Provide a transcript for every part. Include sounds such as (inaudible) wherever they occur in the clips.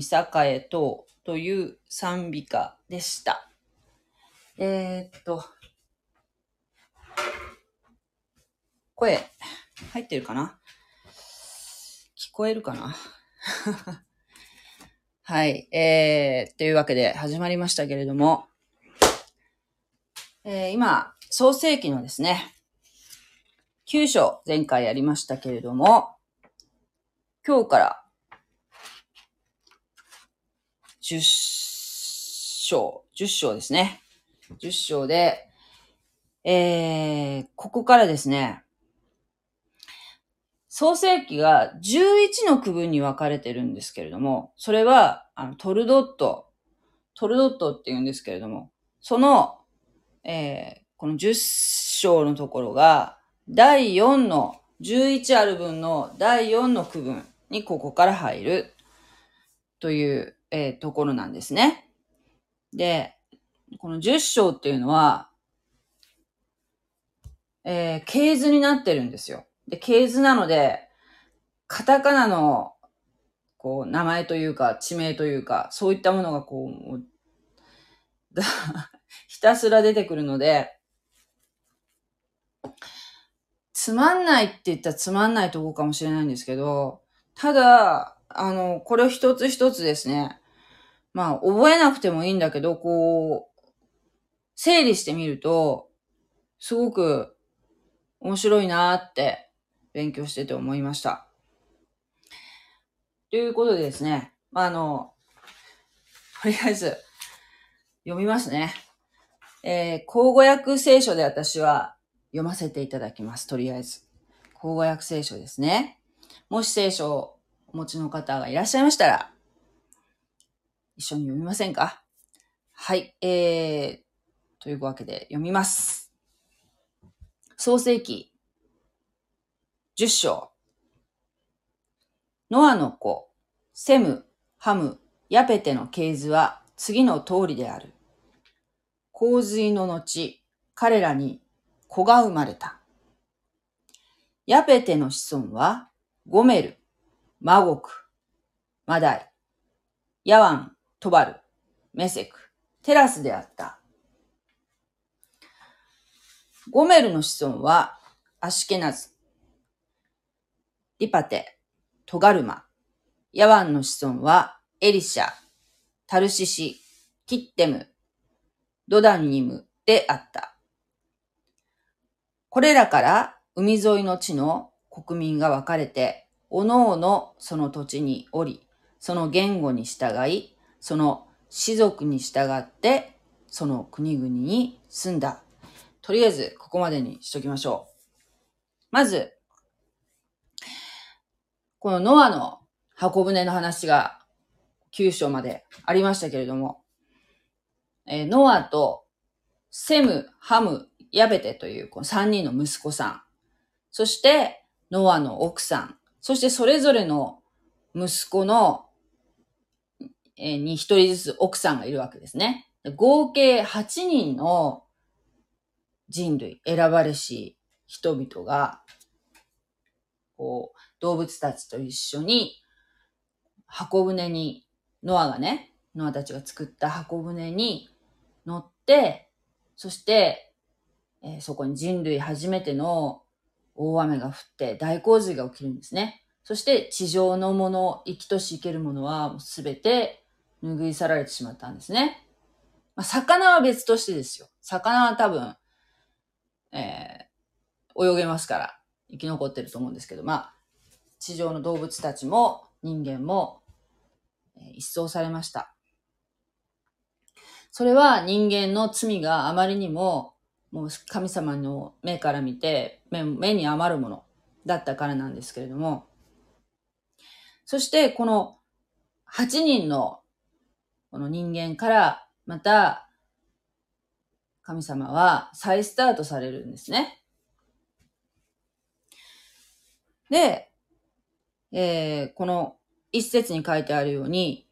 つとみさかえとという賛美歌でした。えー、っと、声、入ってるかな？聞こえるかな？(laughs) はい。えー、というわけで始まりましたけれども、えー今、創世記のですね、9章前回やりましたけれども、今日から10章、10章ですね。10章で、えー、ここからですね、創世記が11の区分に分かれてるんですけれども、それは、あの、トルドット、トルドットって言うんですけれども、その、えーこの10章のところが、第4の、11ある分の第4の区分にここから入るという、えーところなんですね。で、この10章っていうのは、えー、系図になってるんですよ。で、系図なので、カタカナの、こう、名前というか、地名というか、そういったものがこう、(laughs) ひたすら出てくるので、つまんないって言ったらつまんないとこかもしれないんですけど、ただ、あの、これを一つ一つですね、まあ、覚えなくてもいいんだけど、こう、整理してみると、すごく面白いなーって勉強してて思いました。ということでですね、まあ、あの、とりあえず、読みますね。えー、口語訳聖書で私は読ませていただきます。とりあえず。口語訳聖書ですね。もし聖書をお持ちの方がいらっしゃいましたら、一緒に読みませんか？はい。えー、というわけで読みます。創世記10章。ノアの子、セム、ハム、ヤペテの系図は次の通りである。洪水の後、彼らに子が生まれた。ヤペテの子孫は、ゴメル、マゴク、マダイ、ヤワン、トバル、メセク、テラスであった。ゴメルの子孫は、アシケナズ、リパテ、トガルマ、ヤワンの子孫は、エリシャ、タルシシ、キッテム、ドダンニムであった。これらから海沿いの地の国民が分かれて、おのおのその土地におり、その言語に従い、その氏族に従って、その国々に住んだ。とりあえず、ここまでにしときましょう。まず、このノアの箱舟の話が9章までありましたけれども、えーノアとセム、ハム、ヤベテというこの3人の息子さん、そしてノアの奥さん、そしてそれぞれの息子の、に1人ずつ奥さんがいるわけですね。合計8人の人類、選ばれし人々が、こう、動物たちと一緒に箱舟に、ノアがね、ノアたちが作った箱舟に乗って、そして、えーそこに人類初めての大雨が降って大洪水が起きるんですね。そして地上のもの、生きとし生けるものはすべて拭い去られてしまったんですね。まあ、魚は別としてですよ。魚は多分、えー泳げますから生き残ってると思うんですけど、まあ、地上の動物たちも人間も、えー一掃されました。それは人間の罪があまりにも、もう神様の目から見て目、目に余るものだったからなんですけれども、そしてこの8人のこの人間からまた神様は再スタートされるんですね。で、えーこの一節に書いてあるように、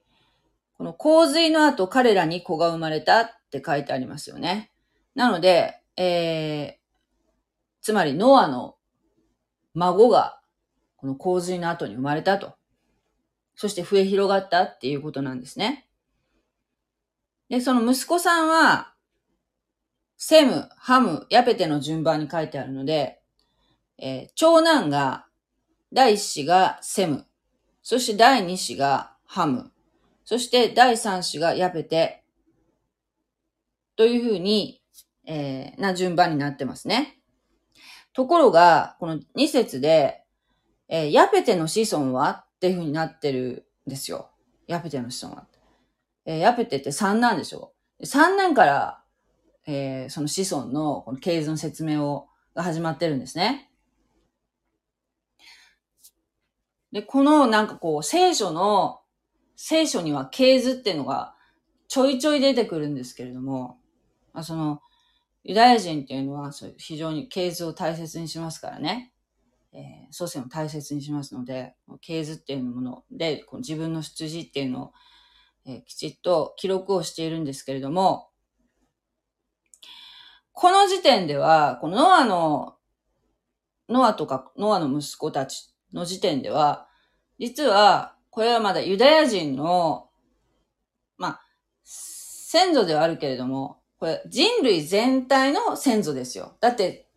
この洪水の後彼らに子が生まれたって書いてありますよね。なので、えーつまりノアの孫がこの洪水の後に生まれたと。そして増え広がったっていうことなんですね。で、その息子さんは、セム、ハム、ヤペテの順番に書いてあるので、えー、長男が、第一子がセム、そして第二子がハム、そして第三子がヤペテ、というふうに、えー、な順番になってますね。ところが、この2節で、えー、ヤペテの子孫は？っていうふうになってるんですよ。ヤペテの子孫は。えー、ヤペテって3なんでしょ ?3 年から、えー、その子孫のこの系図の説明を、が始まってるんですね。で、このなんかこう、聖書の、聖書には系図っていうのがちょいちょい出てくるんですけれども、まあ、その、ユダヤ人っていうのは非常に系図を大切にしますからね。えー、祖先を大切にしますので、系図っていうもので、この自分の出自っていうのを、え、きちっと記録をしているんですけれども、この時点では、このノアの、ノアとかノアの息子たちの時点では、実は、これはまだユダヤ人の、まあ、先祖ではあるけれども、これ人類全体の先祖ですよ。だって、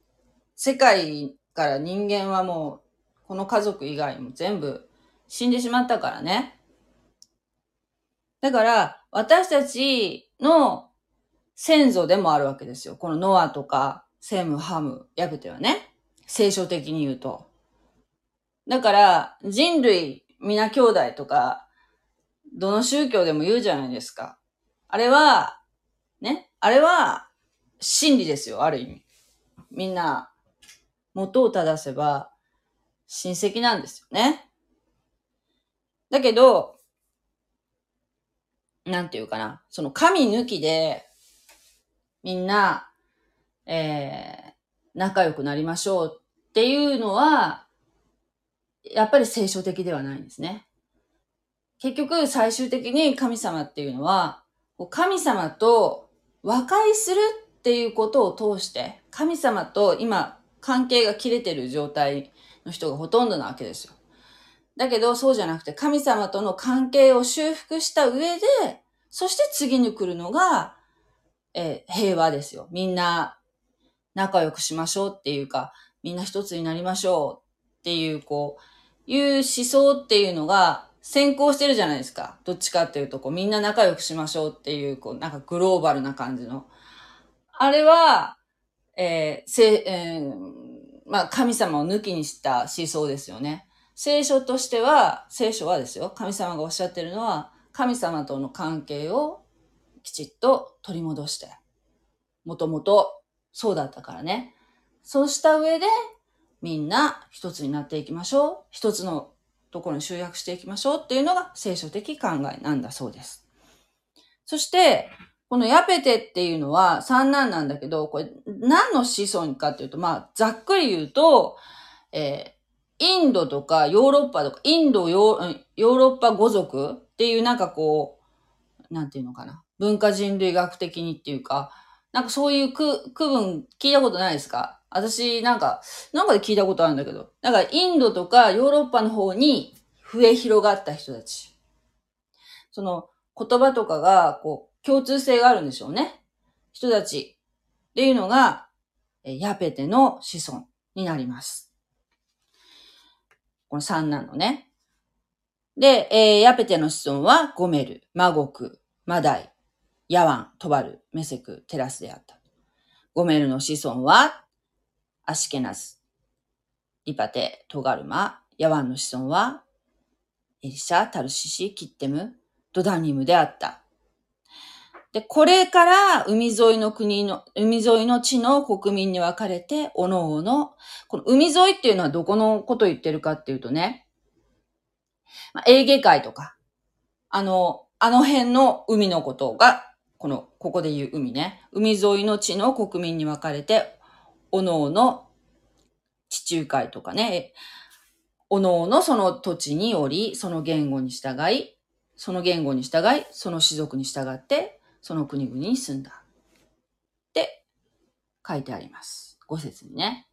世界から人間はもう、この家族以外も全部死んでしまったからね。だから、私たちの先祖でもあるわけですよ。このノアとか、セム、ハム、ヤブテはね。聖書的に言うと。だから、人類、皆兄弟とか、どの宗教でも言うじゃないですか。あれは、ね、あれは、真理ですよ、ある意味。みんな、元を正せば、親戚なんですよね。だけど、なんていうかな、その神抜きで、みんな、えー、仲良くなりましょうっていうのは、やっぱり聖書的ではないんですね。結局、最終的に神様っていうのは、神様と和解するっていうことを通して、神様と今関係が切れてる状態の人がほとんどなわけですよ。だけど、そうじゃなくて、神様との関係を修復した上で、そして次に来るのが、えー、平和ですよ。みんな仲良くしましょうっていうか、みんな一つになりましょうっていう、こう、いう思想っていうのが先行してるじゃないですか。どっちかっていうと、こう、みんな仲良くしましょうっていう、こう、なんかグローバルな感じの。あれは、えー、せ、えー、まあ、神様を抜きにした思想ですよね。聖書としては、聖書はですよ、神様がおっしゃってるのは、神様との関係をきちっと取り戻して、もともとそうだったからね。そうした上で、みんな一つになっていきましょう。一つのところに集約していきましょうっていうのが聖書的考えなんだそうです。そして、このヤペテっていうのは三男なんだけど、これ何の子孫かっていうと、まあ、ざっくり言うと、えー、インドとかヨーロッパとか、インドヨーロッパ語族っていうなんかこう、なんていうのかな。文化人類学的にっていうか、なんかそういう区区分聞いたことないですか？私なんか、なんかで聞いたことあるんだけど、なんかインドとかヨーロッパの方に増え広がった人たち。その言葉とかがこう共通性があるんでしょうね。人たちっていうのが、ヤペテの子孫になります。この三なのね。で、えー、ヤペテの子孫はゴメル、マゴク、マダイ、ヤワン、トバル、メセク、テラスであった。ゴメルの子孫はアシケナズ、リパテ、トガルマ、ヤワンの子孫はエリシャ、タルシシ、キッテム、ドダニムであった。で、これから海沿いの国の、海沿いの地の国民に分かれて、おのおの、この海沿いっていうのはどこのこと言ってるかっていうとね、まあ、エーゲ海とか、あの、あの辺の海のことが、この、ここで言う海ね。海沿いの地の国民に分かれて、おのおの地中海とかね、おのおのその土地により、その言語に従い、その言語に従い、その種族に従って、その国々に住んだ。って書いてあります。五節にね。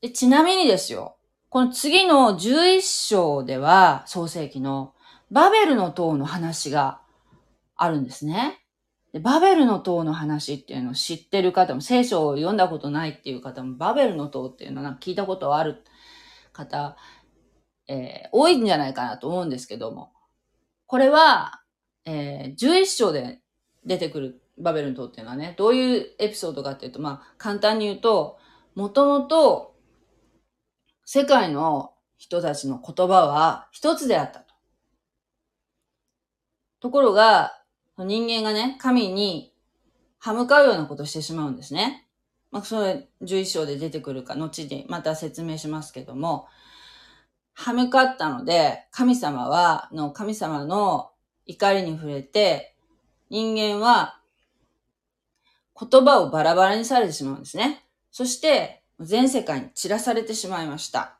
で、ちなみにですよ、この次の11章では、創世記のバベルの塔の話があるんですね。でバベルの塔の話っていうのを知ってる方も、聖書を読んだことないっていう方も、バベルの塔っていうのは聞いたことある方、えー、多いんじゃないかなと思うんですけども、これは、えー、11章で出てくるバベルの塔っていうのはね、どういうエピソードかっていうと、まあ、簡単に言うと、もともと、世界の人たちの言葉は一つであったと。ところが、人間がね、神に歯向かうようなことをしてしまうんですね。まあ、それ、11章で出てくるか、後にまた説明しますけども、歯向かったので、神様は、の神様の怒りに触れて、人間は言葉をバラバラにされてしまうんですね。そして、全世界に散らされてしまいました。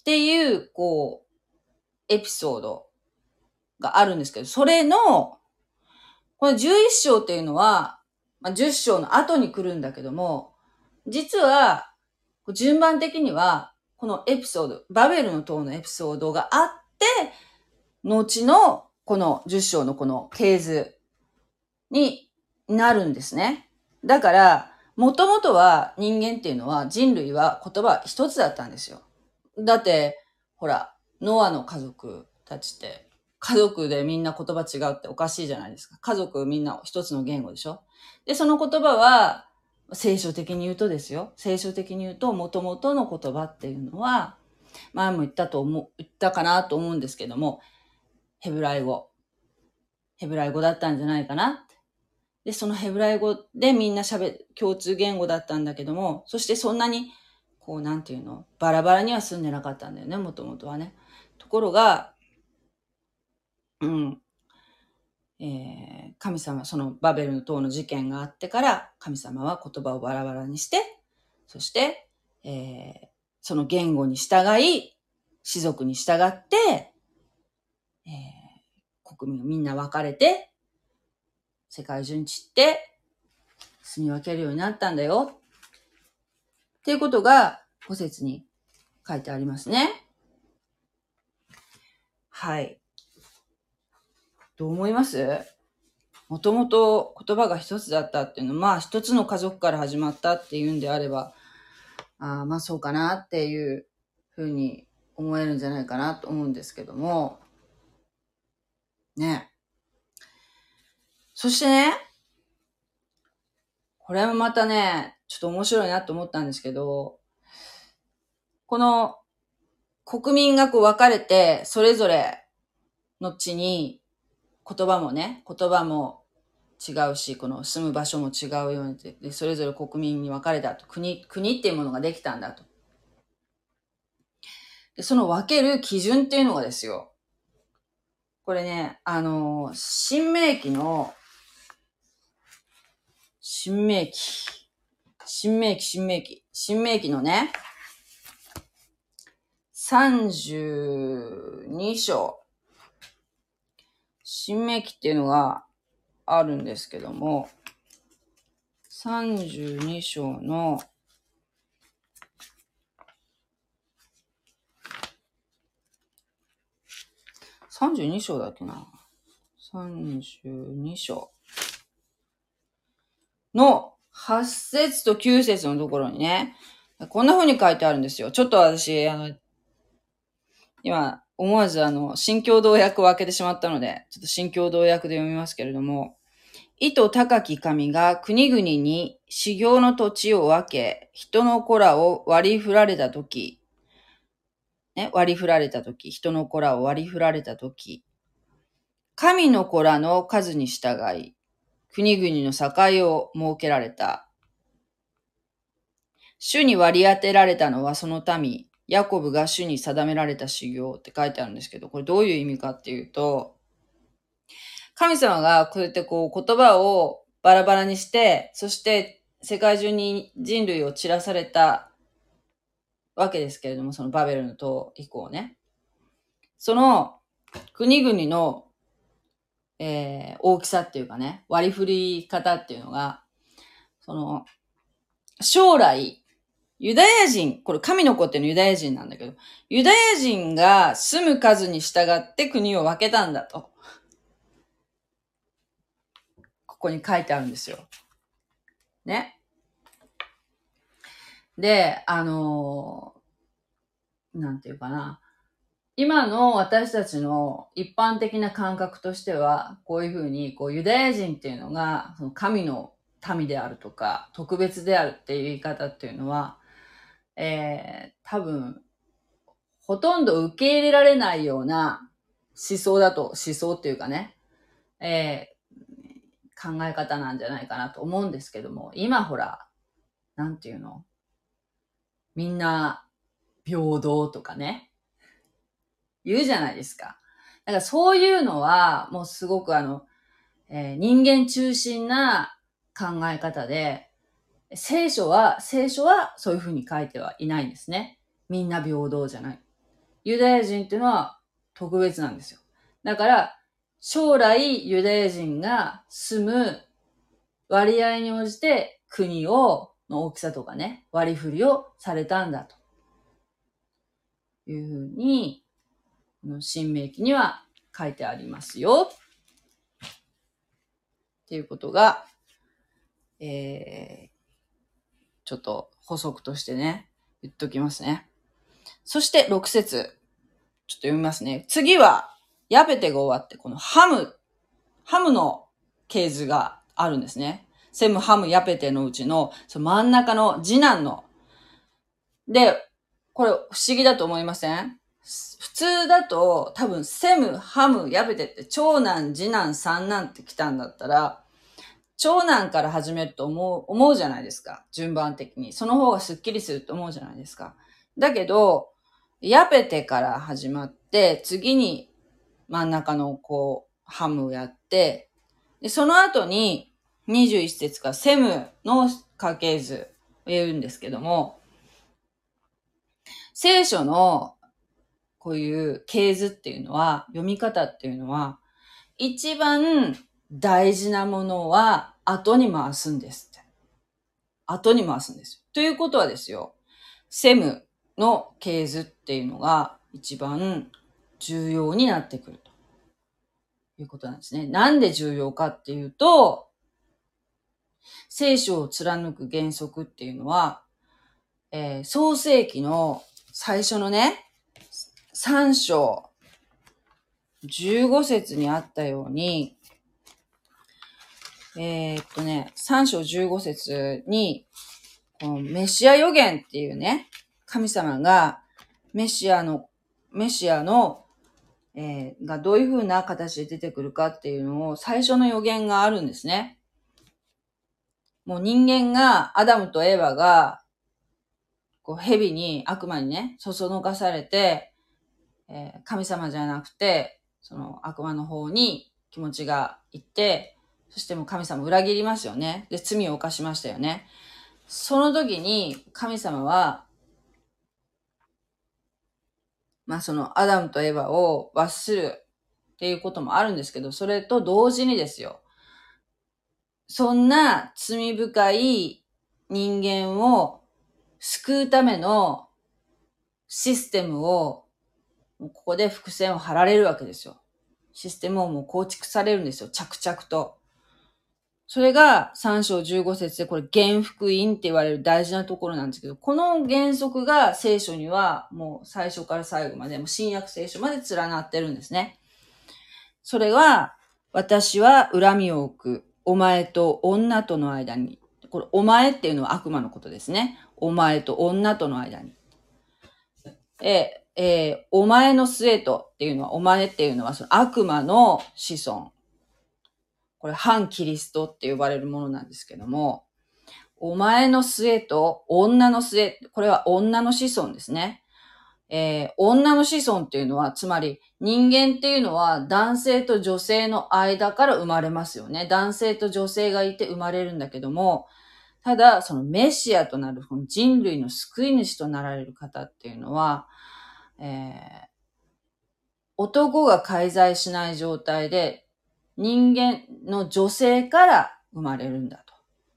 っていう、こう、エピソードがあるんですけど、それの、この11章っていうのは、まあ、10章の後に来るんだけども、実は、順番的には、このエピソード、バベルの塔のエピソードがあって、後のこの10章のこの系図になるんですね。だから、もともとは人間っていうのは人類は言葉一つだったんですよ。だって、ほら、ノアの家族たちって、家族でみんな言葉違うっておかしいじゃないですか。家族みんな一つの言語でしょで、その言葉は、聖書的に言うとですよ。聖書的に言うと、元々の言葉っていうのは、前も言ったと思う、言ったかなと思うんですけども、ヘブライ語。ヘブライ語だったんじゃないかなで、そのヘブライ語でみんな喋、共通言語だったんだけども、そしてそんなに、こう、なんていうの、バラバラには住んでなかったんだよね、もともとはね。ところが、うん、えー、神様、そのバベルの塔の事件があってから、神様は言葉をバラバラにして、そして、えー、その言語に従い、士族に従って、国民をみんな分かれて、世界中に散って住み分けるようになったんだよ。っていうことが、五節に書いてありますね。はい。どう思います？もともと言葉が一つだったっていうのは、まあ一つの家族から始まったっていうんであれば、あまあそうかなっていうふうに思えるんじゃないかなと思うんですけども、ね。そしてね、これもまたね、ちょっと面白いなと思ったんですけど、この国民がこう分かれて、それぞれの地に言葉もね、言葉も違うし、この住む場所も違うようにで、それぞれ国民に分かれたと。国、国っていうものができたんだと。で、その分ける基準っていうのがですよ。これね、あの、新明記の新明記。新明記、新明記。新明記のね、32章。新明記っていうのがあるんですけども、32章の32章だっけな ?32 章。の8節と9節のところにね、こんな風に書いてあるんですよ。ちょっと私、あの、今、思わずあの、新共同訳を開けてしまったので、ちょっと新共同訳で読みますけれども、意図高き神が国々に修行の土地を分け、人の子らを割り振られたとき、ね、割り振られたとき、人の子らを割り振られたとき、神の子らの数に従い、国々の境を設けられた。主に割り当てられたのはその民、ヤコブが主に定められた修行って書いてあるんですけど、これどういう意味かっていうと、神様がこうやってこう言葉をバラバラにして、そして世界中に人類を散らされたわけですけれども、そのバベルの塔以降ね。その国々のえー、大きさっていうかね、割り振り方っていうのが、その、将来、ユダヤ人、これ神の子っていうのユダヤ人なんだけど、ユダヤ人が住む数に従って国を分けたんだと。ここに書いてあるんですよ。ね。で、あのーなんていうかな。今の私たちの一般的な感覚としては、こういうふうに、こう、ユダヤ人っていうのが、その神の民であるとか、特別であるっていう言い方っていうのは、えー、多分、ほとんど受け入れられないような思想だと、思想っていうかね、えー、考え方なんじゃないかなと思うんですけども、今ほら、なんていうの？みんな平等とかね、言うじゃないですか。だからそういうのは、もうすごくあの、えー、人間中心な考え方で、聖書は、聖書はそういうふうに書いてはいないんですね。みんな平等じゃない。ユダヤ人っていうのは特別なんですよ。だから、将来ユダヤ人が住む割合に応じて国を、の大きさとかね、割り振りをされたんだと。いうふうに、新明記には書いてありますよ。っていうことが、えー、ちょっと補足としてね、言っときますね。そして6節ちょっと読みますね。次は、ヤペテが終わって、このハム、ハムの系図があるんですね。セム、ハム、ヤペテのうちの、その真ん中の次男の。で、これ不思議だと思いません？普通だと多分セム、ハム、ヤペテって長男、次男、三男って来たんだったら、長男から始めると思う、思うじゃないですか。順番的に。その方がスッキリすると思うじゃないですか。だけど、ヤペテから始まって、次に真ん中のこう、ハムをやって、で、その後に21節かセムの家系図を言うんですけども、聖書のこういう系図っていうのは、読み方っていうのは、一番大事なものは後に回すんですって。後に回すんです。ということはですよ、セムの系図っていうのが一番重要になってくるということなんですね。なんで重要かっていうと、聖書を貫く原則っていうのは、えー、創世記の最初のね、3章、15節にあったように、えー、っとね、3章15節に、このメシア予言っていうね、神様がメシアの、メシアの、えー、がどういう風な形で出てくるかっていうのを最初の予言があるんですね。もう人間が、アダムとエヴァが、こう蛇に、悪魔にね、そそのかされて、えー、神様じゃなくて、その悪魔の方に気持ちがいって、そしてもう神様裏切りますよね。で、罪を犯しましたよね。その時に神様は、まあそのアダムとエヴァを罰するっていうこともあるんですけど、それと同時にですよ。そんな罪深い人間を救うためのシステムをここで伏線を張られるわけですよ。システムをもう構築されるんですよ。着々と。それが3章15節でこれ原福音って言われる大事なところなんですけど、この原則が聖書にはもう最初から最後まで、もう新約聖書まで連なってるんですね。それは、私は恨みを置く。お前と女との間に。これ、お前っていうのは悪魔のことですね。お前と女との間に。ええー、お前の末とっていうのは、お前っていうのはその悪魔の子孫。これ、反キリストって呼ばれるものなんですけども、お前の末と女の末、これは女の子孫ですね。えー、女の子孫っていうのは、つまり人間っていうのは男性と女性の間から生まれますよね。男性と女性がいて生まれるんだけども、ただ、そのメシアとなる人類の救い主となられる方っていうのは、えー、男が介在しない状態で人間の女性から生まれるんだと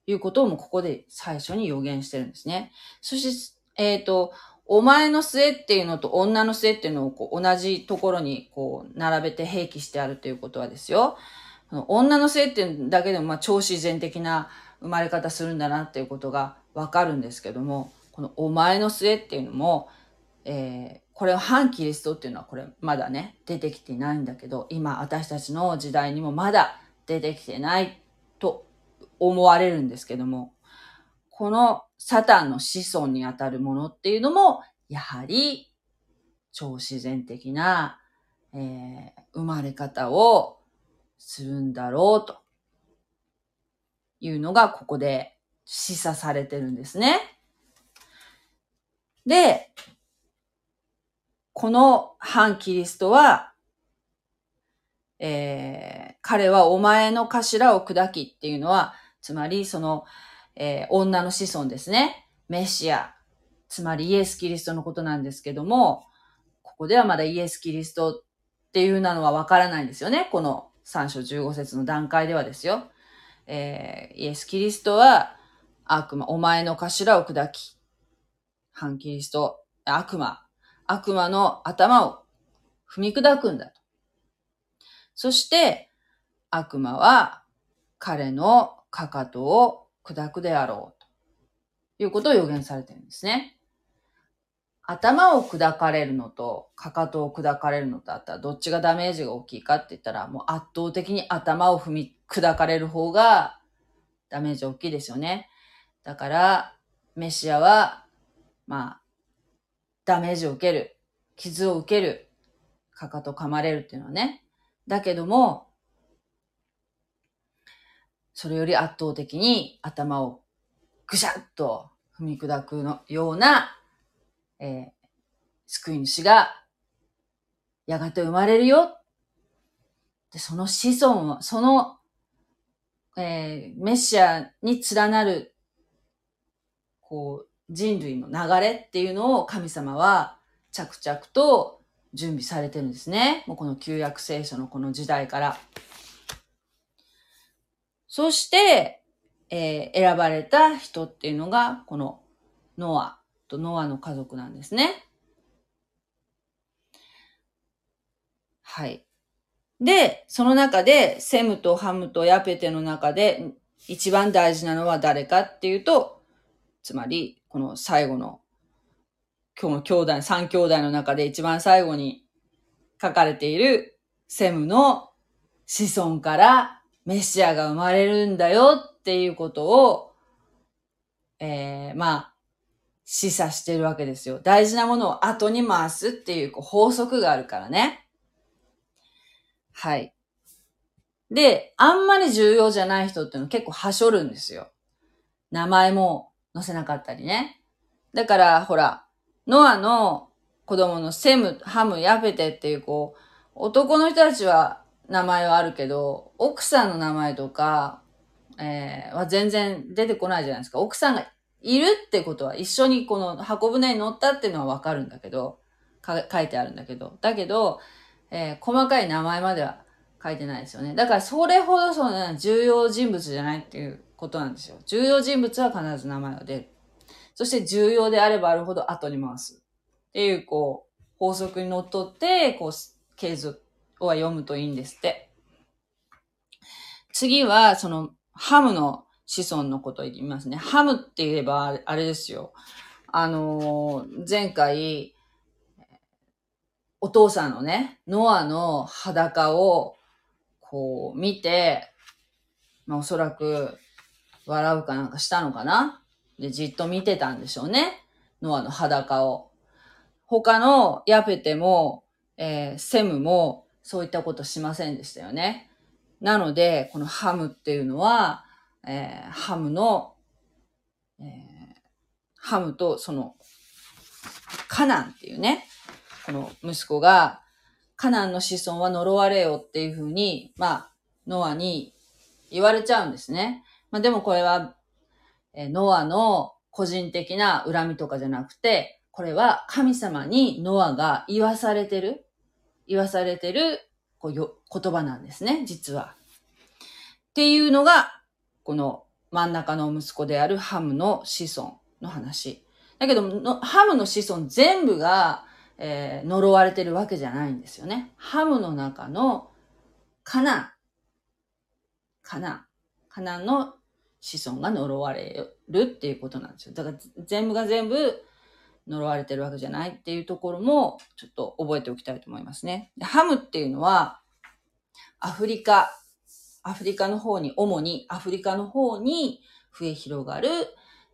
いうことをもここで最初に予言してるんですね。そしてえっ、と、お前の末っていうのと女の末っていうのをこう同じところにこう並べて併記してあるということはですよ。女の末っていうだけでもまあ超自然的な生まれ方するんだなっていうことがわかるんですけども、このお前の末っていうのも、えー、これは反キリストっていうのはこれまだね、出てきてないんだけど、今私たちの時代にもまだ出てきてないと思われるんですけども、このサタンの子孫にあたるものっていうのも、やはり超自然的な、えー、生まれ方をするんだろうというのがここで示唆されてるんですね。で、この反キリストは、えー、彼はお前の頭を砕きっていうのは、つまりその、えー、女の子孫ですね。メシア、つまりイエス・キリストのことなんですけども、ここではまだイエス・キリストっていうなのはわからないんですよね。この3章15節の段階ではですよ。えー、イエス・キリストは悪魔、お前の頭を砕き、反キリスト、悪魔、悪魔の頭を踏み砕くんだと。そして、悪魔は彼のかかとを砕くであろうということを予言されてるんですね。頭を砕かれるのと、かかとを砕かれるのとあったら、どっちがダメージが大きいかって言ったら、もう圧倒的に頭を踏み砕かれる方がダメージ大きいですよね。だから、メシアは、まあ、ダメージを受ける、傷を受ける、かかと噛まれるっていうのはね。だけども、それより圧倒的に頭をぐしゃっと踏み砕くのような、えー、救い主がやがて生まれるよ。で、その子孫は、その、えー、メシアに連なる、こう、人類の流れっていうのを神様は着々と準備されてるんですね。もうこの旧約聖書のこの時代から。そして、えー、選ばれた人っていうのが、このノアとノアの家族なんですね。はい。で、その中で、セムとハムとヤペテの中で、一番大事なのは誰かっていうと、つまり、この最後の、今日の兄弟、三兄弟の中で一番最後に書かれているセムの子孫からメシアが生まれるんだよっていうことを、えー、まあ、示唆してるわけですよ。大事なものを後に回すっていうこう法則があるからね。はい。で、あんまり重要じゃない人っていうのは結構はしょるんですよ。名前も載せなかったりね。だから、ほら、ノアの子供のセム、ハム、ヤフェテっていうこう、男の人たちは名前はあるけど、奥さんの名前とか、えー、は全然出てこないじゃないですか。奥さんがいるってことは一緒にこの箱舟に乗ったっていうのはわかるんだけど、書いてあるんだけど。だけど、えー、細かい名前までは書いてないですよね。だからそれほどその重要人物じゃないっていうことなんですよ。重要人物は必ず名前が出る。そして重要であればあるほど後に回す。っていう、こう、法則にのっとって、こう、経図は読むといいんですって。次は、その、ハムの子孫のことを言いますね。ハムって言えば、あれですよ。あのー、前回、お父さんのね、ノアの裸を、こう、見て、まあ、おそらく、笑うかなんかしたのかなで、じっと見てたんでしょうね。ノアの裸を。他のヤペテも、えー、セムも、そういったことしませんでしたよね。なので、このハムっていうのは、えー、ハムの、えー、ハムとその、カナンっていうね、この息子が、カナンの子孫は呪われよっていうふうに、まあ、ノアに言われちゃうんですね。まあでもこれは、えノアの個人的な恨みとかじゃなくて、これは神様にノアが言わされてる、言わされてるこうよ言葉なんですね、実は。っていうのが、この真ん中の息子であるハムの子孫の話。だけどの、ハムの子孫全部が、えー、呪われてるわけじゃないんですよね。ハムの中のカナン。カナン。カナンの子孫が呪われるっていうことなんですよ。だから全部が全部呪われてるわけじゃないっていうところもちょっと覚えておきたいと思いますね。ハムっていうのはアフリカ、アフリカの方に、主にアフリカの方に増え広がる、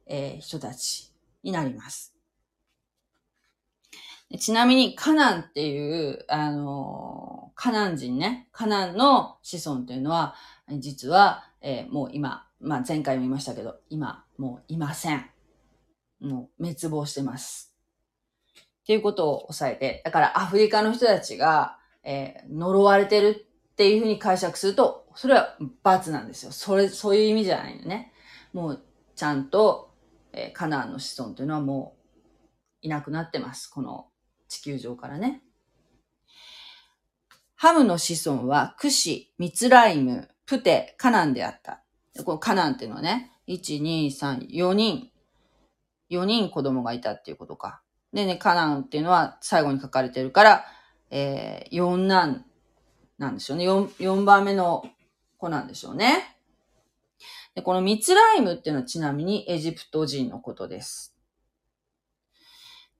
えー、人たちになります。ちなみに、カナンっていう、あの、カナン人ね、カナンの子孫っていうのは、実は、えー、もう今、まあ前回も言いましたけど、今、もういません。もう滅亡してます。っていうことを押さえて、だからアフリカの人たちが、えー、呪われてるっていうふうに解釈すると、それは罰なんですよ。それ、そういう意味じゃないのね。もう、ちゃんと、えー、カナンの子孫というのはもう、いなくなってます。この地球上からね。ハムの子孫は、クシ、ミツライム、プテ、カナンであった。このカナンっていうのはね、1、2、3、4人、4人子供がいたっていうことか。でね、カナンっていうのは最後に書かれてるから、えー、4男なんでしょうね。4、4番目の子なんでしょうね。で、このミツライムっていうのはちなみにエジプト人のことです。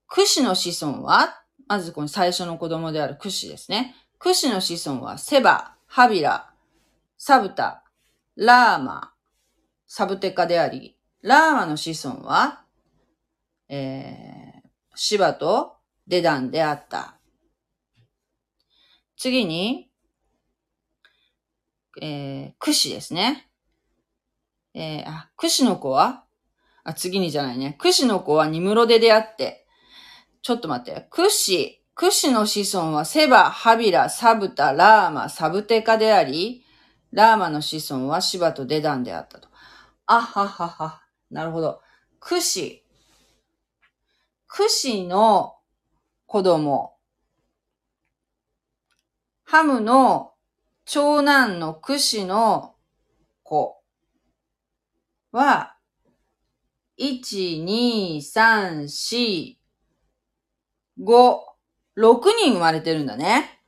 クシの子孫は、まずこの最初の子供であるクシですね。クシの子孫はセバ、ハビラ、サブタ、ラーマ、サブテカであり、ラーマの子孫は、えー、シバとデダンであった。次に、えー、クシですね。えー、あ、クシの子は？あ、次にじゃないね。クシの子はニムロデであって、ちょっと待って。クシ、クシの子孫はセバ、ハビラ、サブタ、ラーマ、サブテカであり、ラーマの子孫はシバとデダンであったと。あははは。なるほど。クシ。クシの子供。ハムの長男のクシの子は、1、2、3、4、5、6人生まれてるんだね。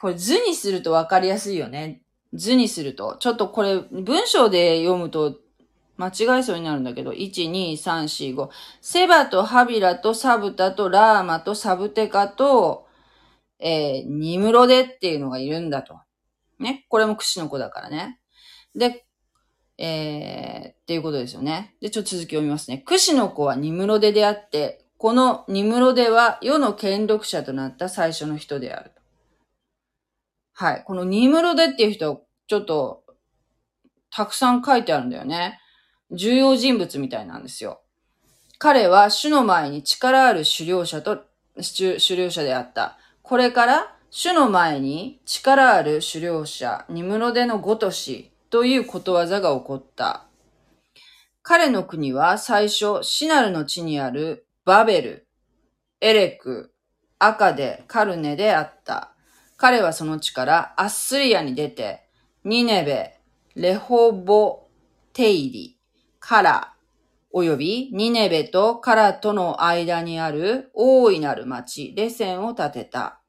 これ図にするとわかりやすいよね。図にすると。ちょっとこれ文章で読むと間違えそうになるんだけど、1、2、3、4、5。セバとハビラとサブタとラーマとサブテカと、えー、ニムロデっていうのがいるんだと。ね。これもクの子だからね。で、えー、っていうことですよね。で、ちょっと続き読みますね。クシの子はニムロデであって、このニムロデは世の権力者となった最初の人である。はい。このニムロデっていう人、ちょっと、たくさん書いてあるんだよね。重要人物みたいなんですよ。彼は主の前に力ある狩猟者と、狩猟者であった。これから主の前に力ある狩猟者、ニムロデのごとしということわざが起こった。彼の国は最初、シナルの地にあるバベル、エレク、アカデ、カルネであった。彼はその地からアッスリアに出て、ニネベ、レホボ、テイリ、カラ、およびニネベとカラとの間にある大いなる町、レセンを建てた。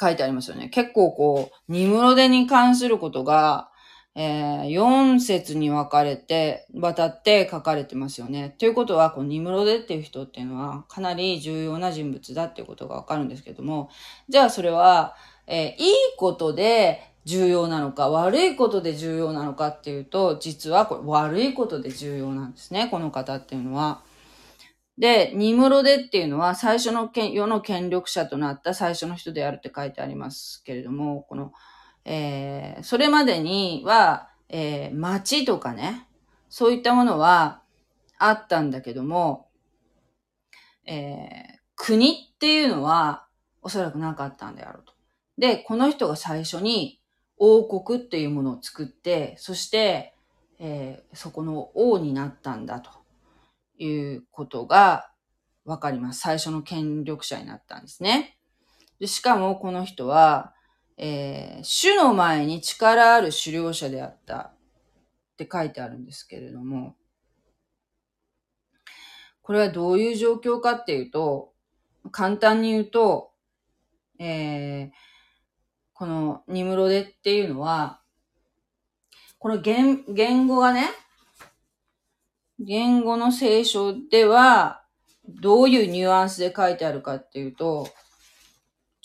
書いてありますよね。結構こう、ニムロデに関することが、えー、4節に分かれて、渡って書かれてますよね。ということは、このニムロデっていう人っていうのは、かなり重要な人物だっていうことがわかるんですけども、じゃあそれは、えー、いいことで重要なのか、悪いことで重要なのかっていうと、実はこれ悪いことで重要なんですね、この方っていうのは。で、ニムロデっていうのは最初の世の権力者となった最初の人であるって書いてありますけれども、この、えー、それまでには、えー、町とかね、そういったものはあったんだけども、えー、国っていうのはおそらくなかったんであろうと。で、この人が最初に王国っていうものを作って、そして、えー、そこの王になったんだと。いうことがわかります。最初の権力者になったんですね。でしかもこの人は、えー、主の前に力ある狩猟者であったって書いてあるんですけれども、これはどういう状況かっていうと、簡単に言うと、えー、このニムロデっていうのは、この言言語がね、言語の聖書では、どういうニュアンスで書いてあるかっていうと、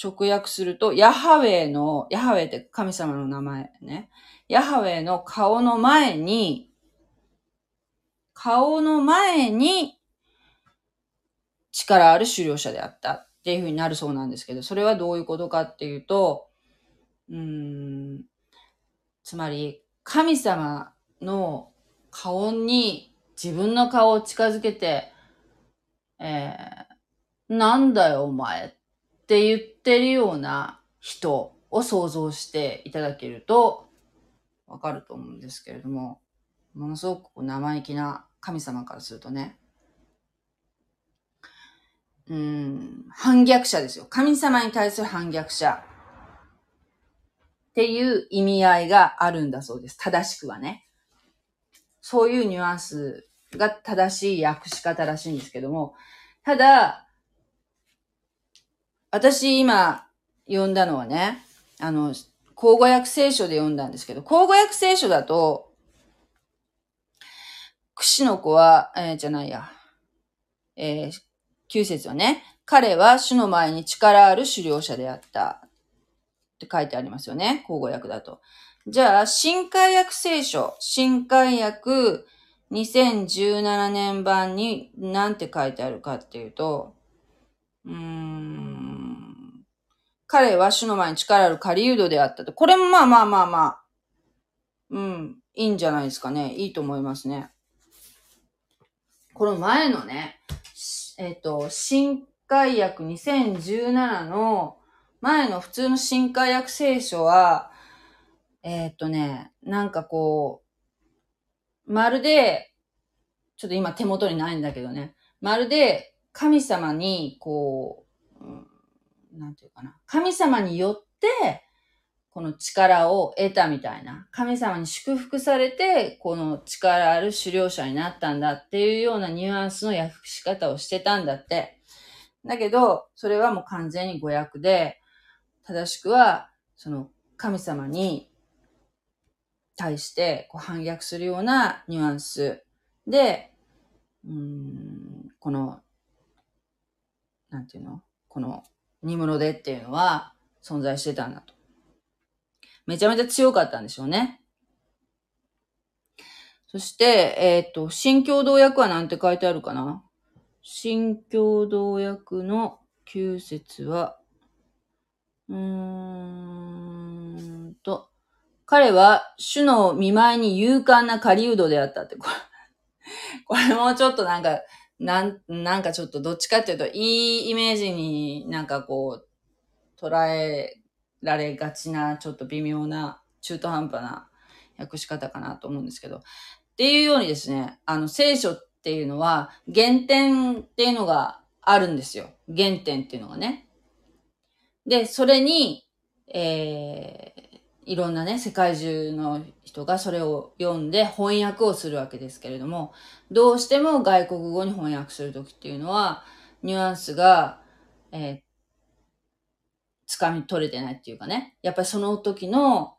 直訳すると、ヤハウェの、ヤハウェって神様の名前ね。ヤハウェの顔の前に、顔の前に力ある狩猟者であったっていうふうになるそうなんですけど、それはどういうことかっていうと、うん、つまり神様の顔に自分の顔を近づけて、えー、なんだよお前って言ってるような人を想像していただけるとわかると思うんですけれども、ものすごく生意気な神様からするとね、うん、反逆者ですよ。神様に対する反逆者っていう意味合いがあるんだそうです。正しくはね。そういうニュアンスが正しい訳し方らしいんですけども、ただ、私今読んだのはね、あの、口語訳聖書で読んだんですけど、口語訳聖書だと、串の子は、えー、じゃないや、えー、9節はね、彼は主の前に力ある狩猟者であった。って書いてありますよね。口語訳だと。じゃあ、新海訳聖書、新海訳2017年版に何て書いてあるかっていうと、うーん、彼は主の前に力ある狩人であったと。これもまあまあまあまあ、うん、いいんじゃないですかね。いいと思いますね。この前のね、えっ、ー、と、新海訳2017の前の普通の新海訳聖書は、えー、っとね、なんかこう、まるで、ちょっと今手元にないんだけどね、まるで神様に、こう、うん、なんていうかな、神様によって、この力を得たみたいな。神様に祝福されて、この力ある狩猟者になったんだっていうようなニュアンスの訳し方をしてたんだって。だけど、それはもう完全に語訳で、正しくは、その神様に対してこう反逆するようなニュアンスで、うん、この、なんていうの？この、煮物でっていうのは存在してたんだと。めちゃめちゃ強かったんでしょうね。そして、えっ、ー、と、新共同訳はなんて書いてあるかな？新共同訳の9節は、うーんと、彼は主の見舞いに勇敢な狩人であったって、これ、(laughs) これもちょっとなんか、なん、なんかちょっとどっちかっていうと、いいイメージになんかこう、捉えられがちな、ちょっと微妙な、中途半端な訳し方かなと思うんですけど。っていうようにですね、あの、聖書っていうのは、原点っていうのがあるんですよ。原点っていうのがね。で、それに、えー、いろんなね、世界中の人がそれを読んで翻訳をするわけですけれども、どうしても外国語に翻訳するときっていうのは、ニュアンスが、えー、つかみ取れてないっていうかね、やっぱりその時の、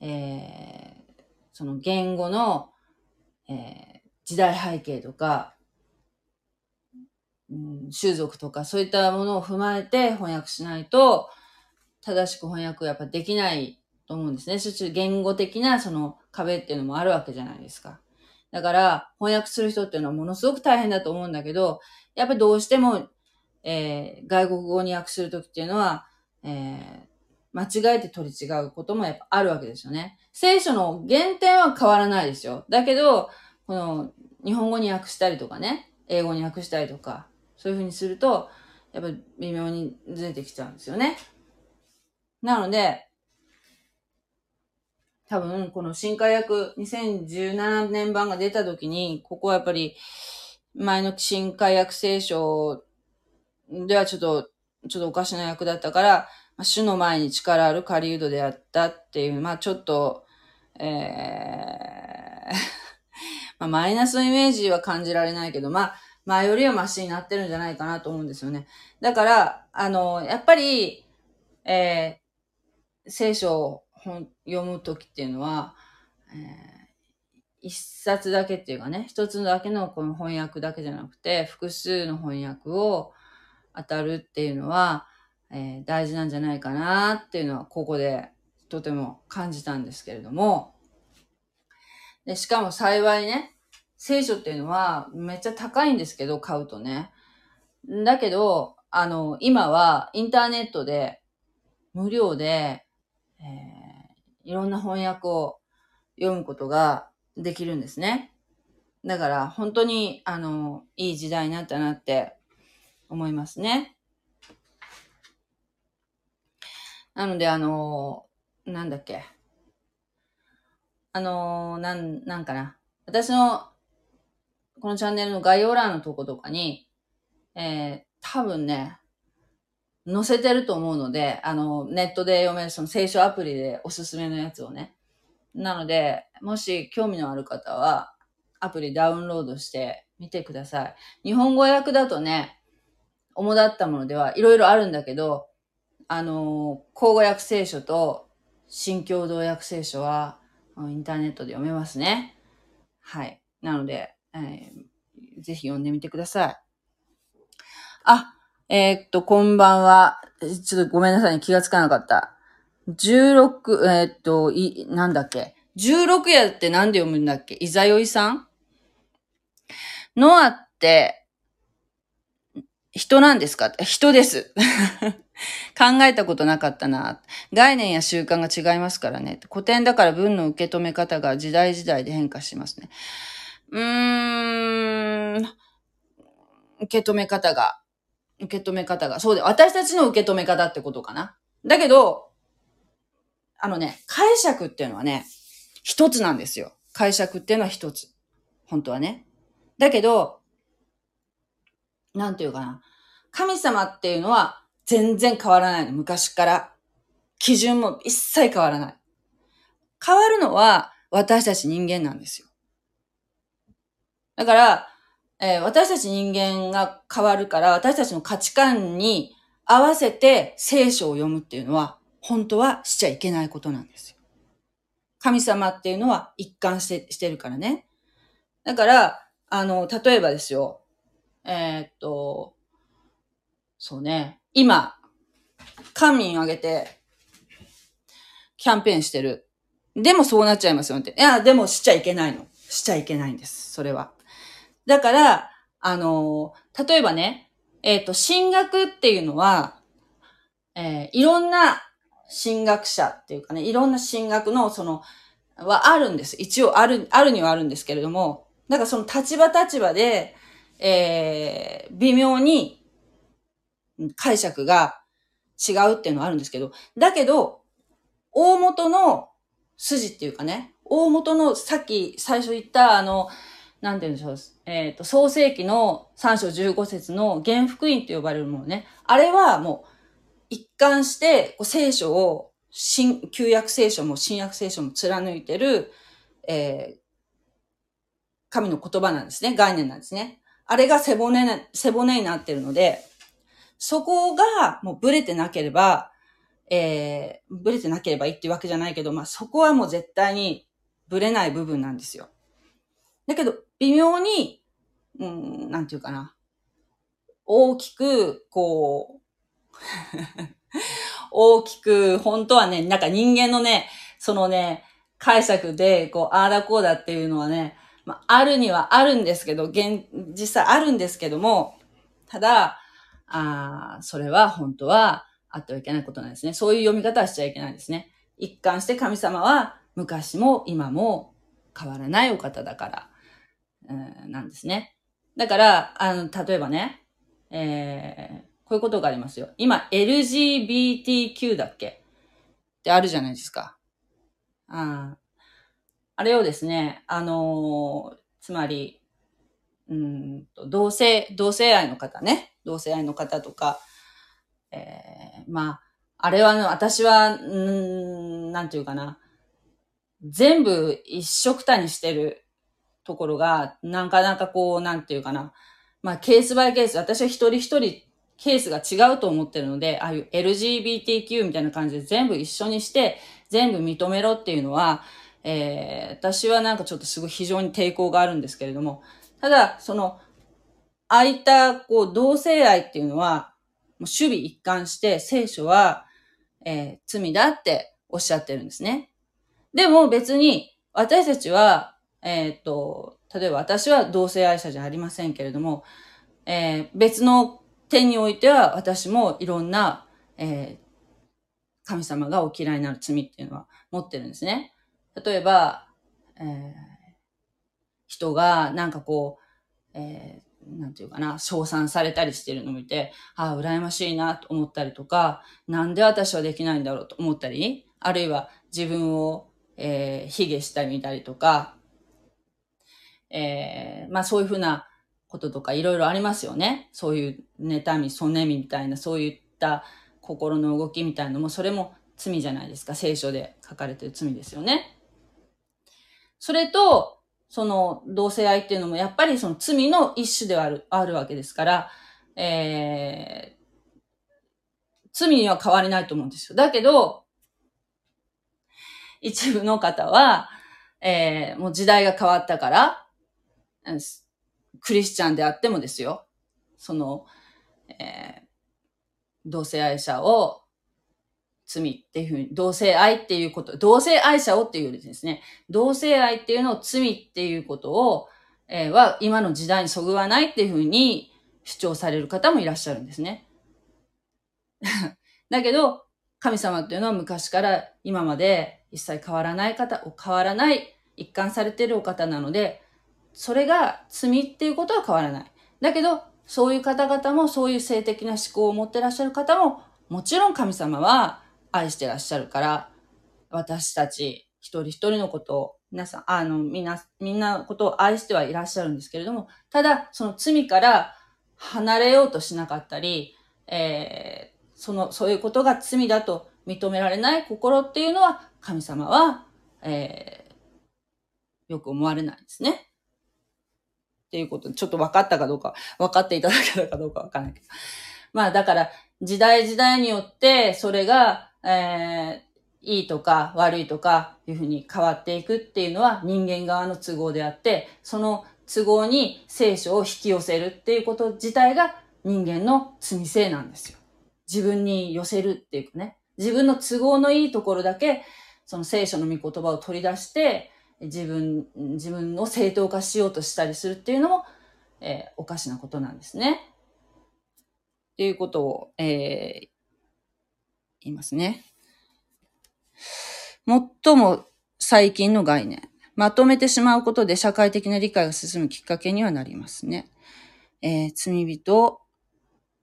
えー、その言語の、えー、時代背景とか、うん、種族とかそういったものを踏まえて翻訳しないと、正しく翻訳やっぱできないと思うんですね。そして言語的なその壁っていうのもあるわけじゃないですか。だから、翻訳する人っていうのはものすごく大変だと思うんだけど、やっぱりどうしても、えー、外国語に訳するときっていうのは、えー、間違えて取り違うこともやっぱあるわけですよね。聖書の原点は変わらないですよ。だけど、この日本語に訳したりとかね、英語に訳したりとか、そういうふうにすると、やっぱり微妙にずれてきちゃうんですよね。なので、多分、この新化訳2017年版が出た時に、ここはやっぱり、前の新化訳聖書ではちょっと、ちょっとおかしな役だったから、まあ、主の前に力ある狩人であったっていう、まあちょっと、えー (laughs) まあ、マイナスのイメージは感じられないけど、まあ、前よりはマシになってるんじゃないかなと思うんですよね。だから、あの、やっぱり、えー、聖書を読むときっていうのは、えー、一冊だけっていうかね、一つだけのこの翻訳だけじゃなくて、複数の翻訳を当たるっていうのは、えー、大事なんじゃないかなっていうのは、ここでとても感じたんですけれども、で、しかも幸いね、聖書っていうのはめっちゃ高いんですけど、買うとね。だけど、あの、今はインターネットで無料で、えー、いろんな翻訳を読むことができるんですね。だから本当に、あの、いい時代になったなって思いますね。なので、あの、なんだっけ。あの、なん、なんかな。私の、このチャンネルの概要欄のとことかに、えー、多分ね、載せてると思うので、あの、ネットで読めるその聖書アプリでおすすめのやつをね。なので、もし興味のある方は、アプリダウンロードしてみてください。日本語訳だとね、主だったものではいろいろあるんだけど、あの、口語訳聖書と新共同訳聖書は、インターネットで読めますね。はい。なので、えー、ぜひ読んでみてください。あ、えー、っと、こんばんは。ちょっとごめんなさいね。気がつかなかった。16、えー、っと、い、なんだっけ？16夜って何で読むんだっけ？イザヨイさん？ノアって、人なんですか？人です。(laughs) 考えたことなかったな。概念や習慣が違いますからね。古典だから文の受け止め方が時代時代で変化しますね。うーん。受け止め方が。受け止め方が。そうで、私たちの受け止め方ってことかな。だけど、あのね、解釈っていうのはね、一つなんですよ。解釈っていうのは一つ。本当はね。だけど、なんていうかな。神様っていうのは全然変わらないの。昔から。基準も一切変わらない。変わるのは私たち人間なんですよ。だから、えー、私たち人間が変わるから、私たちの価値観に合わせて聖書を読むっていうのは、本当はしちゃいけないことなんですよ。神様っていうのは一貫してしてるからね。だから、あの、例えばですよ。えー、っと、そうね。今、官民挙げて、キャンペーンしてる。でもそうなっちゃいますよって。いや、でもしちゃいけないの。しちゃいけないんです。それは。だから、あの、例えばね、えっ、ー、と、進学っていうのは、えー、いろんな進学者っていうかね、いろんな進学のその、はあるんです。一応ある、あるにはあるんですけれども、だかその立場立場で、えー、微妙に解釈が違うっていうのはあるんですけど、だけど、大元の筋っていうかね、大元のさっき最初言ったあの、なんて言うんでしょう、えっ、ー、と、創世記の3章15節の原福音と呼ばれるものね。あれはもう、一貫して、こう聖書を、新、旧約聖書も新約聖書も貫いてる、えー、神の言葉なんですね。概念なんですね。あれが背骨、背骨になってるので、そこがもうブレてなければ、えー、ブレてなければいいっていうわけじゃないけど、まあそこはもう絶対にブレない部分なんですよ。だけど、微妙に、うん、なんていうかな。大きく、こう (laughs) 大きく、本当はね、なんか人間のね、そのね、解釈で、こう、ああだこうだっていうのはね、まあ、あるにはあるんですけど、現、実際あるんですけども、ただ、ああそれは本当はあってはいけないことなんですね。そういう読み方はしちゃいけないんですね。一貫して神様は昔も今も変わらないお方だから、なんですね。だから、あの、例えばね、えー、こういうことがありますよ。今、LGBTQ だっけ？ってあるじゃないですか。ああれをですね、あのー、つまり、うんと、同性、同性愛の方ね。同性愛の方とか、えー、まあ、あれは、私は、んなんていうかな。全部一色たにしてるところが、なかなかこう、なんていうかな。まあ、ケースバイケース、私は一人一人ケースが違うと思ってるので、ああいう LGBTQ みたいな感じで全部一緒にして、全部認めろっていうのは、えー、私はなんかちょっとすごい非常に抵抗があるんですけれども、ただ、その、ああいた、こう、同性愛っていうのは、もう守備一貫して聖書は、えー、罪だっておっしゃってるんですね。でも別に、私たちは、えっ、と、例えば私は同性愛者じゃありませんけれども、えー、別の点においては私もいろんな、えー、神様がお嫌いになる罪っていうのは持ってるんですね。例えば、えー、人がなんかこう、えー、なんていうかな、称賛されたりしてるのを見て、ああ、羨ましいなと思ったりとか、なんで私はできないんだろうと思ったり、あるいは自分を、えー、卑下したり見たりとか、えー、まあそういうふうなこととかいろいろありますよね。そういう妬み、そねみみたいな、そういった心の動きみたいなのも、それも罪じゃないですか。聖書で書かれてる罪ですよね。それと、その同性愛っていうのもやっぱりその罪の一種ではある、あるわけですから、えー、罪には変わりないと思うんですよ。だけど、一部の方は、えー、もう時代が変わったから、クリスチャンであってもですよ。その、えー、同性愛者を罪っていうふうに、同性愛っていうこと、同性愛者をっていうですね、同性愛っていうのを罪っていうことを、えー、は今の時代にそぐわないっていうふうに主張される方もいらっしゃるんですね。(laughs) だけど、神様っていうのは昔から今まで一切変わらない方、変わらない一貫されているお方なので、それが罪っていうことは変わらない。だけど、そういう方々も、そういう性的な思考を持ってらっしゃる方も、もちろん神様は愛してらっしゃるから、私たち一人一人のことを、皆さん、あの、みんな、みんなことを愛してはいらっしゃるんですけれども、ただ、その罪から離れようとしなかったり、えー、その、そういうことが罪だと認められない心っていうのは、神様は、えー、よく思われないですね。っていうこと、ちょっと分かったかどうか、分かっていただけたかどうか分かんないけど。まあだから、時代時代によって、それが、えー、いいとか悪いとかいうふうに変わっていくっていうのは人間側の都合であって、その都合に聖書を引き寄せるっていうこと自体が人間の罪性なんですよ。自分に寄せるっていうかね。自分の都合のいいところだけ、その聖書の御言葉を取り出して、自分、自分を正当化しようとしたりするっていうのも、えー、おかしなことなんですね。っていうことを、えー、言いますね。最も最近の概念。まとめてしまうことで社会的な理解が進むきっかけにはなりますね。えー、罪人を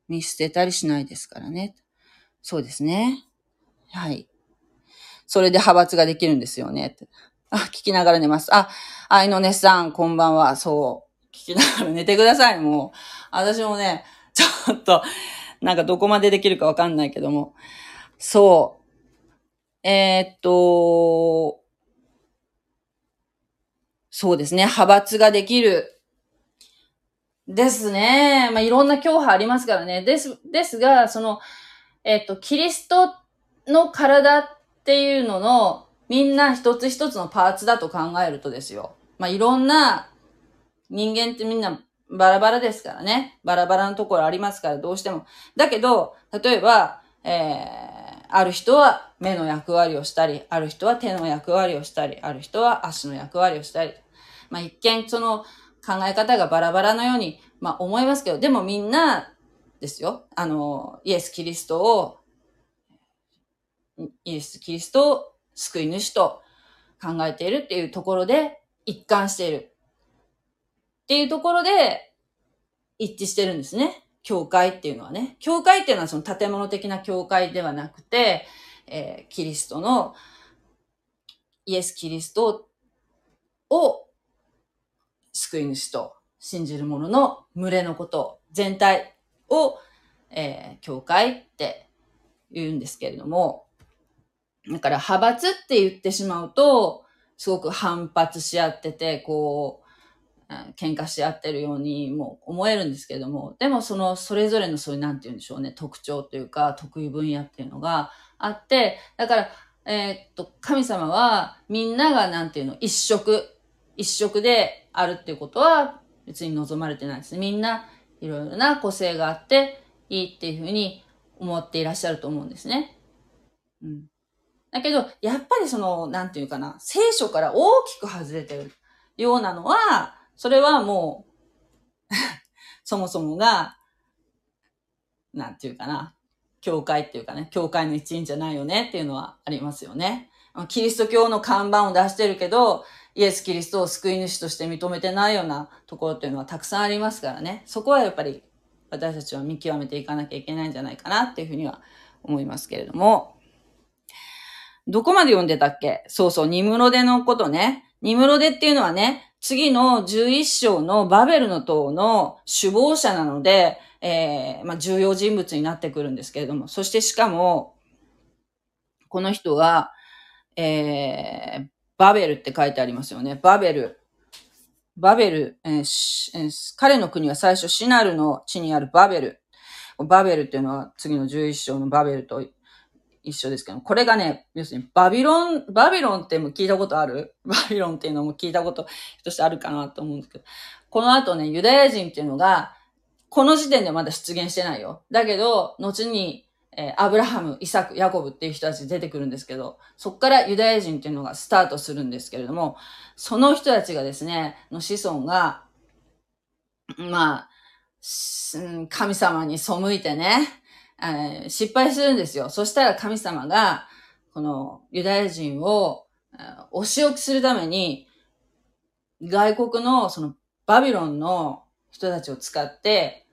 見捨てたりしないですからね。そうですね。はい。それで派閥ができるんですよね。あ、聞きながら寝ます。あ、愛の熱さん、こんばんは。そう。聞きながら寝てください、もう。私もね、ちょっと、なんかどこまでできるかわかんないけども。そう。えー、っと、そうですね。派閥ができる。ですね。まあ、いろんな教派ありますからね。です、ですが、その、えー、っと、キリストの体っていうのの、みんな一つ一つのパーツだと考えるとですよ。まあ、いろんな人間ってみんなバラバラですからね。バラバラのところありますから、どうしても。だけど、例えば、えー、ある人は目の役割をしたり、ある人は手の役割をしたり、ある人は足の役割をしたり。まあ、一見その考え方がバラバラのように、まあ、思いますけど、でもみんなですよ。あの、イエス・キリストを、イエス・キリストを救い主と考えているっていうところで一貫している。っていうところで一致してるんですね。教会っていうのはね。教会っていうのはその建物的な教会ではなくて、えー、キリストの、イエス・キリストを救い主と信じる者の群れのこと、全体を、えー、教会って言うんですけれども、だから派閥って言ってしまうと、すごく反発し合ってて、こう、喧嘩し合ってるようにも思えるんですけども、でもそのそれぞれのそういうなんて言うんでしょうね、特徴というか得意分野っていうのがあって、だから、えー、っと、神様はみんながなんていうの、一色、一色であるっていうことは別に望まれてないですね。みんないろいろな個性があっていいっていうふうに思っていらっしゃると思うんですね。うん。だけど、やっぱりその、なんていうかな、聖書から大きく外れてるようなのは、それはもう (laughs) そもそもが、なんていうかな、教会っていうかね、教会の一員じゃないよねっていうのはありますよね。キリスト教の看板を出してるけど、イエス・キリストを救い主として認めてないようなところっていうのはたくさんありますからね。そこはやっぱり私たちは見極めていかなきゃいけないんじゃないかなっていうふうには思いますけれども。どこまで読んでたっけ？そうそう、ニムロデのことね。ニムロデっていうのはね、次の11章のバベルの塔の首謀者なので、えー、まあ、重要人物になってくるんですけれども、そしてしかも、この人は、えー、バベルって書いてありますよね。バベル。バベル、えーえー、彼の国は最初シナルの地にあるバベル。バベルっていうのは次の11章のバベルと一緒ですけど、これがね、要するにバビロン、バビロンっても聞いたことある？(laughs) バビロンっていうのも聞いたこととしてあるかなと思うんですけど、この後ね、ユダヤ人っていうのが、この時点でまだ出現してないよ。だけど、後に、えー、アブラハム、イサク、ヤコブっていう人たち出てくるんですけど、そこからユダヤ人っていうのがスタートするんですけれども、その人たちがですね、の子孫が、まあ、神様に背いてね、えー、失敗するんですよ。そしたら神様が、このユダヤ人を、お仕置きするために、外国のそのバビロンの人たちを使って、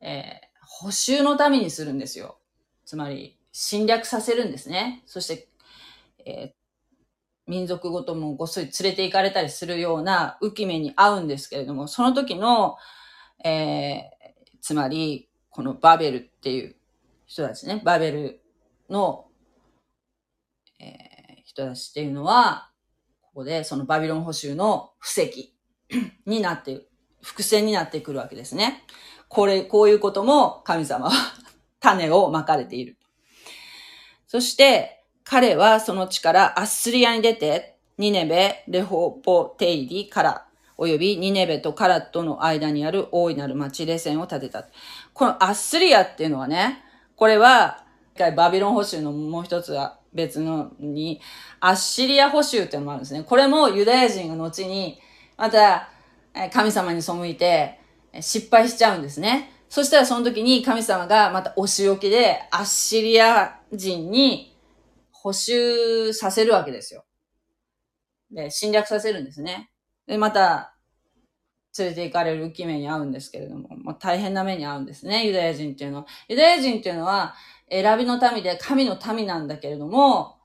えー、補修のためにするんですよ。つまり、侵略させるんですね。そして、えー、民族ごともごっそり連れて行かれたりするような浮き目に合うんですけれども、その時の、えー、つまり、このバベルっていう人たちね、バベルの、えー、人たちっていうのは、ここでそのバビロン捕囚の布石になって。伏線になってくるわけですね。これ、こういうことも神様は (laughs) 種をまかれている。そして、彼はその地からアッスリアに出て、ニネベ、レホポテイリから、およびニネベとカラットの間にある大いなる町レセンを建てた。このアッスリアっていうのはね、これは、バビロン捕囚のもう一つは別のに、アッシリア捕囚っていうのもあるんですね。これもユダヤ人が後に、また、神様に背いて、失敗しちゃうんですね。そしたらその時に神様がまたお仕置きでアッシリア人に補修させるわけですよ。で、侵略させるんですね。で、また、連れて行かれる浮き目に遭うんですけれども、まあ、大変な目に遭うんですね、ユダヤ人っていうのは。ユダヤ人っていうのは、選びの民で神の民なんだけれども、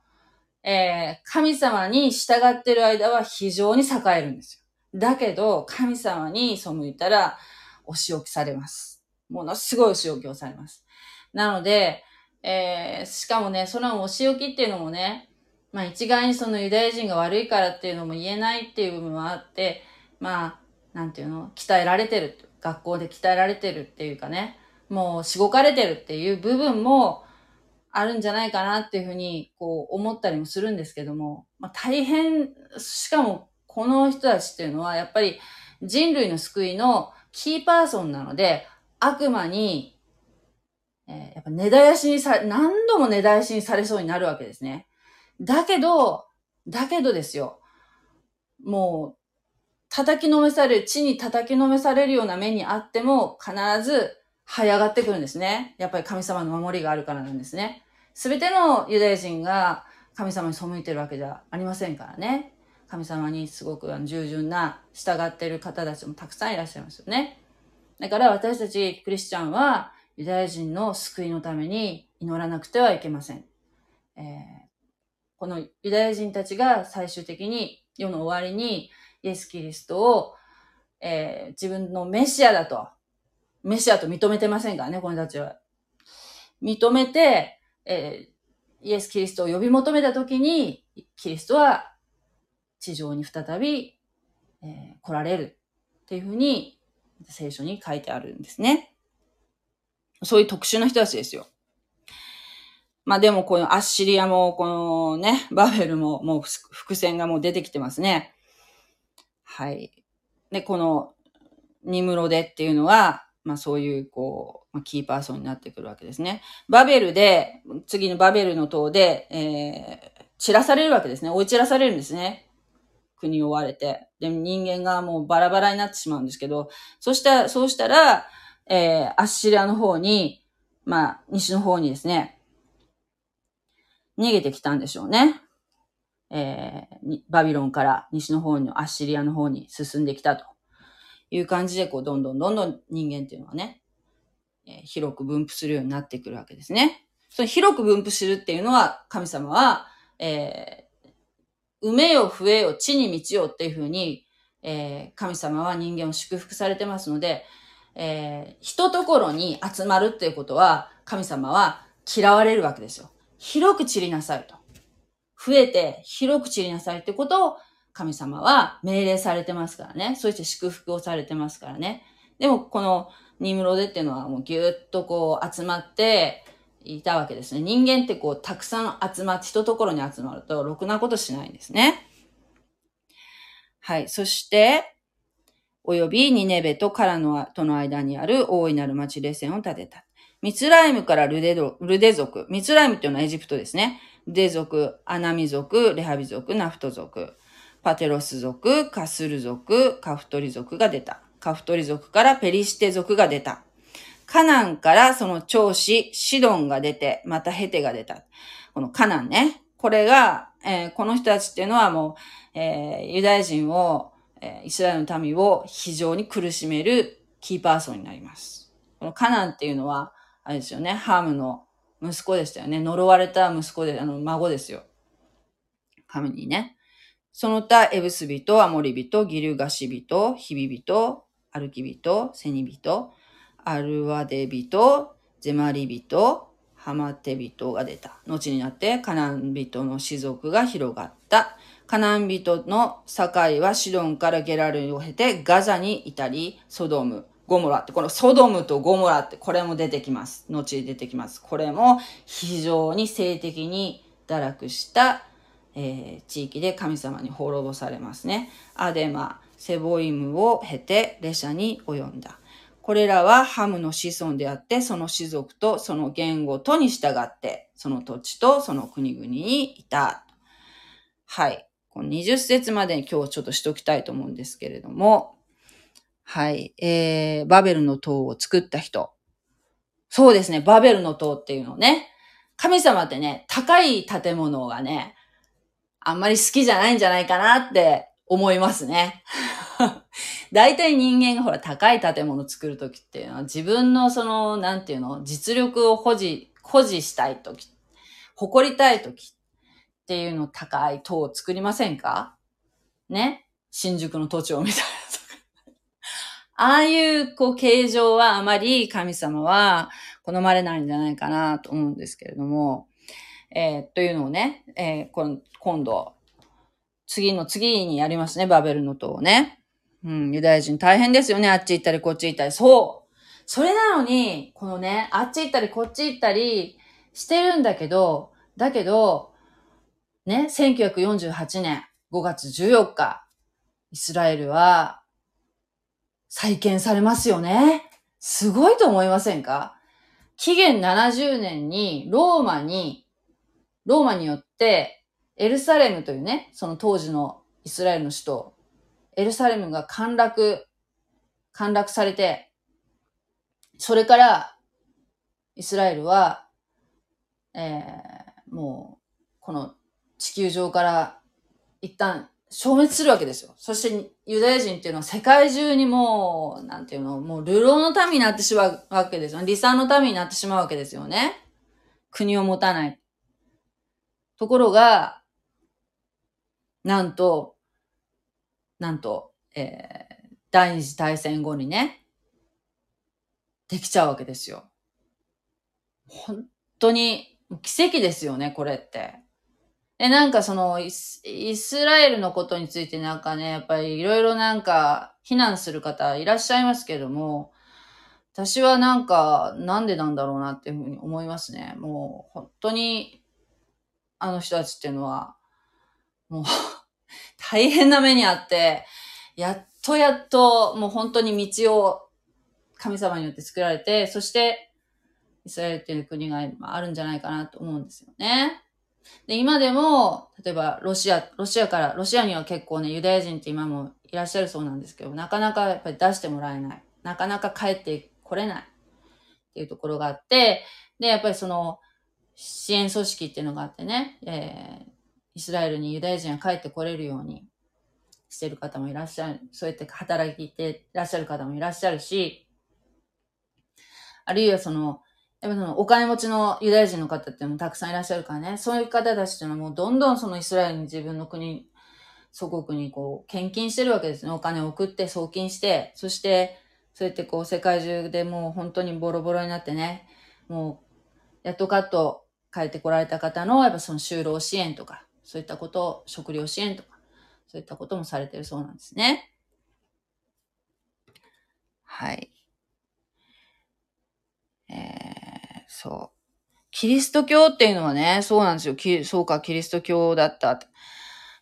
えー、神様に従ってる間は非常に栄えるんですよ。だけど、神様に背いたら、お仕置きされます。ものすごいお仕置きをされます。なので、えー、しかもね、そのお仕置きっていうのもね、まあ一概にそのユダヤ人が悪いからっていうのも言えないっていう部分はあって、まあ、なんていうの、鍛えられてる。学校で鍛えられてるっていうかね、もうしごかれてるっていう部分もあるんじゃないかなっていうふうに、こう思ったりもするんですけども、まあ大変、しかもこの人たちっていうのはやっぱり人類の救いのキーパーソンなので、悪魔に、え、やっぱ根絶やしにさ、何度も根絶やしにされそうになるわけですね。だけど、だけどですよ。もう、叩きのめされる、地に叩きのめされるような目にあっても、必ず這い上がってくるんですね。やっぱり神様の守りがあるからなんですね。すべてのユダヤ人が神様に背いてるわけじゃありませんからね。神様にすごく従順な従っている方たちもたくさんいらっしゃいますよね。だから私たちクリスチャンはユダヤ人の救いのために祈らなくてはいけません。えー、このユダヤ人たちが最終的に世の終わりにイエス・キリストを、えー、自分のメシアだと、メシアと認めてませんからね、この人たちは。認めて、えー、イエス・キリストを呼び求めたときに、キリストは地上に再び、えー、来られる。っていうふうに聖書に書いてあるんですね。そういう特殊な人たちですよ。まあでもこのアッシリアも、このね、バベルももう伏線がもう出てきてますね。はい。で、このニムロデっていうのは、まあそういうこう、キーパーソンになってくるわけですね。バベルで、次のバベルの塔で、えー、散らされるわけですね。追い散らされるんですね。国を追われて。で、人間がもうバラバラになってしまうんですけど、そしたら、そうしたら、えー、アッシリアの方に、まあ、西の方にですね、逃げてきたんでしょうね。えー、バビロンから西の方のアッシリアの方に進んできたという感じで、こう、どんどんどんどん人間っていうのはね、えー、広く分布するようになってくるわけですね。その広く分布するっていうのは、神様は、えー、埋めよ増えよ地に満ちよっていうふうに、えー、神様は人間を祝福されてますので、えー、一ところに集まるっていうことは、神様は嫌われるわけですよ。広く散りなさいと。増えて広く散りなさいってことを神様は命令されてますからね。そして祝福をされてますからね。でも、このニムロデっていうのはもうぎゅっとこう集まっていたわけですね。人間ってこうたくさん集まって、一ところに集まるとろくなことしないんですね。はい。そして、およびニネベとカラノとの間にある大いなる町レセンを建てた。ミツライムからルデドルデ族。ミツライムっていうのはエジプトですね。デ族、アナミ族、レハビ族、ナフト族。パテロス族、カスル族、カフトリ族が出た。カフトリ族からペリシテ族が出た。カナンからその長子、シドンが出て、またヘテが出た。このカナンね。これが、えー、この人たちっていうのはもう、えー、ユダヤ人をえイスラエルの民を非常に苦しめるキーパーソンになります。このカナンっていうのは、あれですよね、ハームの息子でしたよね。呪われた息子で、あの、孫ですよ。神にね。その他、エブス人、アモリ人、ギルガシ人、ヒビ人、アルキ人、セニ人、アルワデ人、ゼマリ人、ハマテ人が出た。後になってカナン人の種族が広がった。カナン人の境はシドンからゲラルを経てガザに至り、ソドム、ゴモラって、このソドムとゴモラってこれも出てきます。後に出てきます。これも非常に性的に堕落した、えー、地域で神様に滅ぼされますね。アデマ、セボイムを経て列車に及んだ。これらはハムの子孫であって、その種族とその言語とに従って、その土地とその国々にいた。はい。この20節までに今日ちょっとしときたいと思うんですけれども、はい、えー、バベルの塔を作った人。そうですね、バベルの塔っていうのね、神様ってね、高い建物がね、あんまり好きじゃないんじゃないかなって思いますね。(laughs) 大体人間がほら高い建物作るときっていうのは自分のその、なんていうの、実力を保持、保持したいとき、誇りたいときっていうの高い塔を作りませんか？ね？新宿の都庁みたいな。ああいう、こう、形状はあまり神様は好まれないんじゃないかなと思うんですけれども、えー、というのをね、えー、今度、次の次にやりますね、バベルの塔をね。うん、ユダヤ人大変ですよね、あっち行ったりこっち行ったり。そう。それなのに、このね、あっち行ったりこっち行ったりしてるんだけど、だけど、ね、1948年5月14日、イスラエルは再建されますよね。すごいと思いませんか？紀元70年にローマに、ローマによってエルサレムというね、その当時のイスラエルの首都、エルサレムが陥落、陥落されて、それからイスラエルは、えー、もう、この地球上から一旦消滅するわけですよ。そしてユダヤ人っていうのは世界中にもう、なんていうの、もう流浪の民になってしまうわけですよ。離散の民になってしまうわけですよね。国を持たない。ところが、なんと、なんと、えー、第二次大戦後にね、できちゃうわけですよ。本当に奇跡ですよね、これって。え、なんかそのイス、イスラエルのことについてなんかね、やっぱりいろいろなんか非難する方いらっしゃいますけども、私はなんか、なんでなんだろうなっていうふうに思いますね。もう、本当に、あの人たちっていうのは、もう (laughs) 大変な目にあって、やっとやっと、もう本当に道を神様によって作られて、そして、イスラエルっていう国があるんじゃないかなと思うんですよね。で、今でも、例えばロシア、ロシアから、ロシアには結構ね、ユダヤ人って今もいらっしゃるそうなんですけど、なかなかやっぱり出してもらえない。なかなか帰って来れない。っていうところがあって、で、やっぱりその、支援組織っていうのがあってね、えー、イスラエルにユダヤ人が帰ってこれるようにしてる方もいらっしゃる。そうやって働いていらっしゃる方もいらっしゃるし、あるいはその、やっぱそのお金持ちのユダヤ人の方っていうのもたくさんいらっしゃるからね、そういう方たちっていうのはもうどんどんそのイスラエルに自分の国、祖国にこう献金してるわけですね。お金を送って送金して、そしてそうやってこう世界中でもう本当にボロボロになってね、もうやっとカット帰ってこられた方のやっぱその就労支援とか、そういったことを、食料支援とか、そういったこともされてるそうなんですね。はい。えー、そう。キリスト教っていうのはね、そうなんですよ。そうか、キリスト教だった。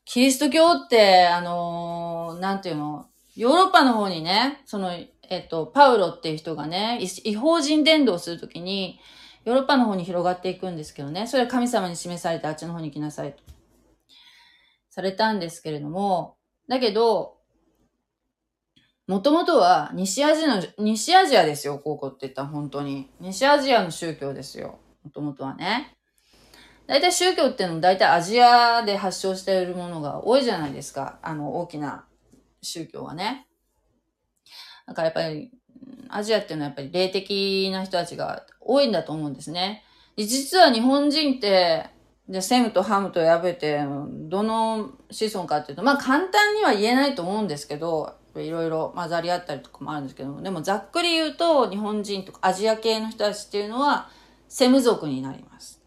キリスト教って、あのー、なんていうの、ヨーロッパの方にね、その、えっと、パウロっていう人がね、違法人伝道するときに、ヨーロッパの方に広がっていくんですけどね、それは神様に示されてあっちの方に行きなさいと。されたんですけれども、だけど、もともとは西アジアの、西アジアですよ、ここって言ったら本当に。西アジアの宗教ですよ。もともとはね。大体宗教っていうのも大体アジアで発祥しているものが多いじゃないですか。あの、大きな宗教はね。だからやっぱり、アジアっていうのはやっぱり霊的な人たちが多いんだと思うんですね。実は日本人って、で、セムとハムとやべて、どの子孫かっていうと、まあ簡単には言えないと思うんですけど、いろいろ混ざり合ったりとかもあるんですけど、でもざっくり言うと、日本人とかアジア系の人たちっていうのは、セム族になります。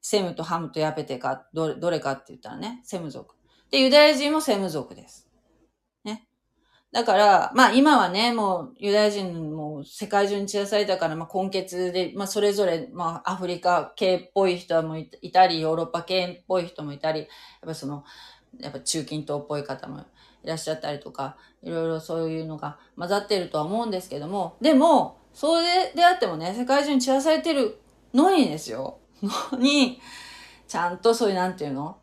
セムとハムとヤペテか、どれ、どれかって言ったらね、セム族。で、ユダヤ人もセム族です。ねだから、まあ今はね、もうユダヤ人も世界中に散らされたから、まあ根血で、まあそれぞれ、まあアフリカ系っぽい人もいたり、ヨーロッパ系っぽい人もいたり、やっぱその、やっぱ中近東っぽい方もいらっしゃったりとか、いろいろそういうのが混ざってるとは思うんですけども、でも、それであってもね、世界中に散らされてるのにですよ。のに、ちゃんとそういうなんていうの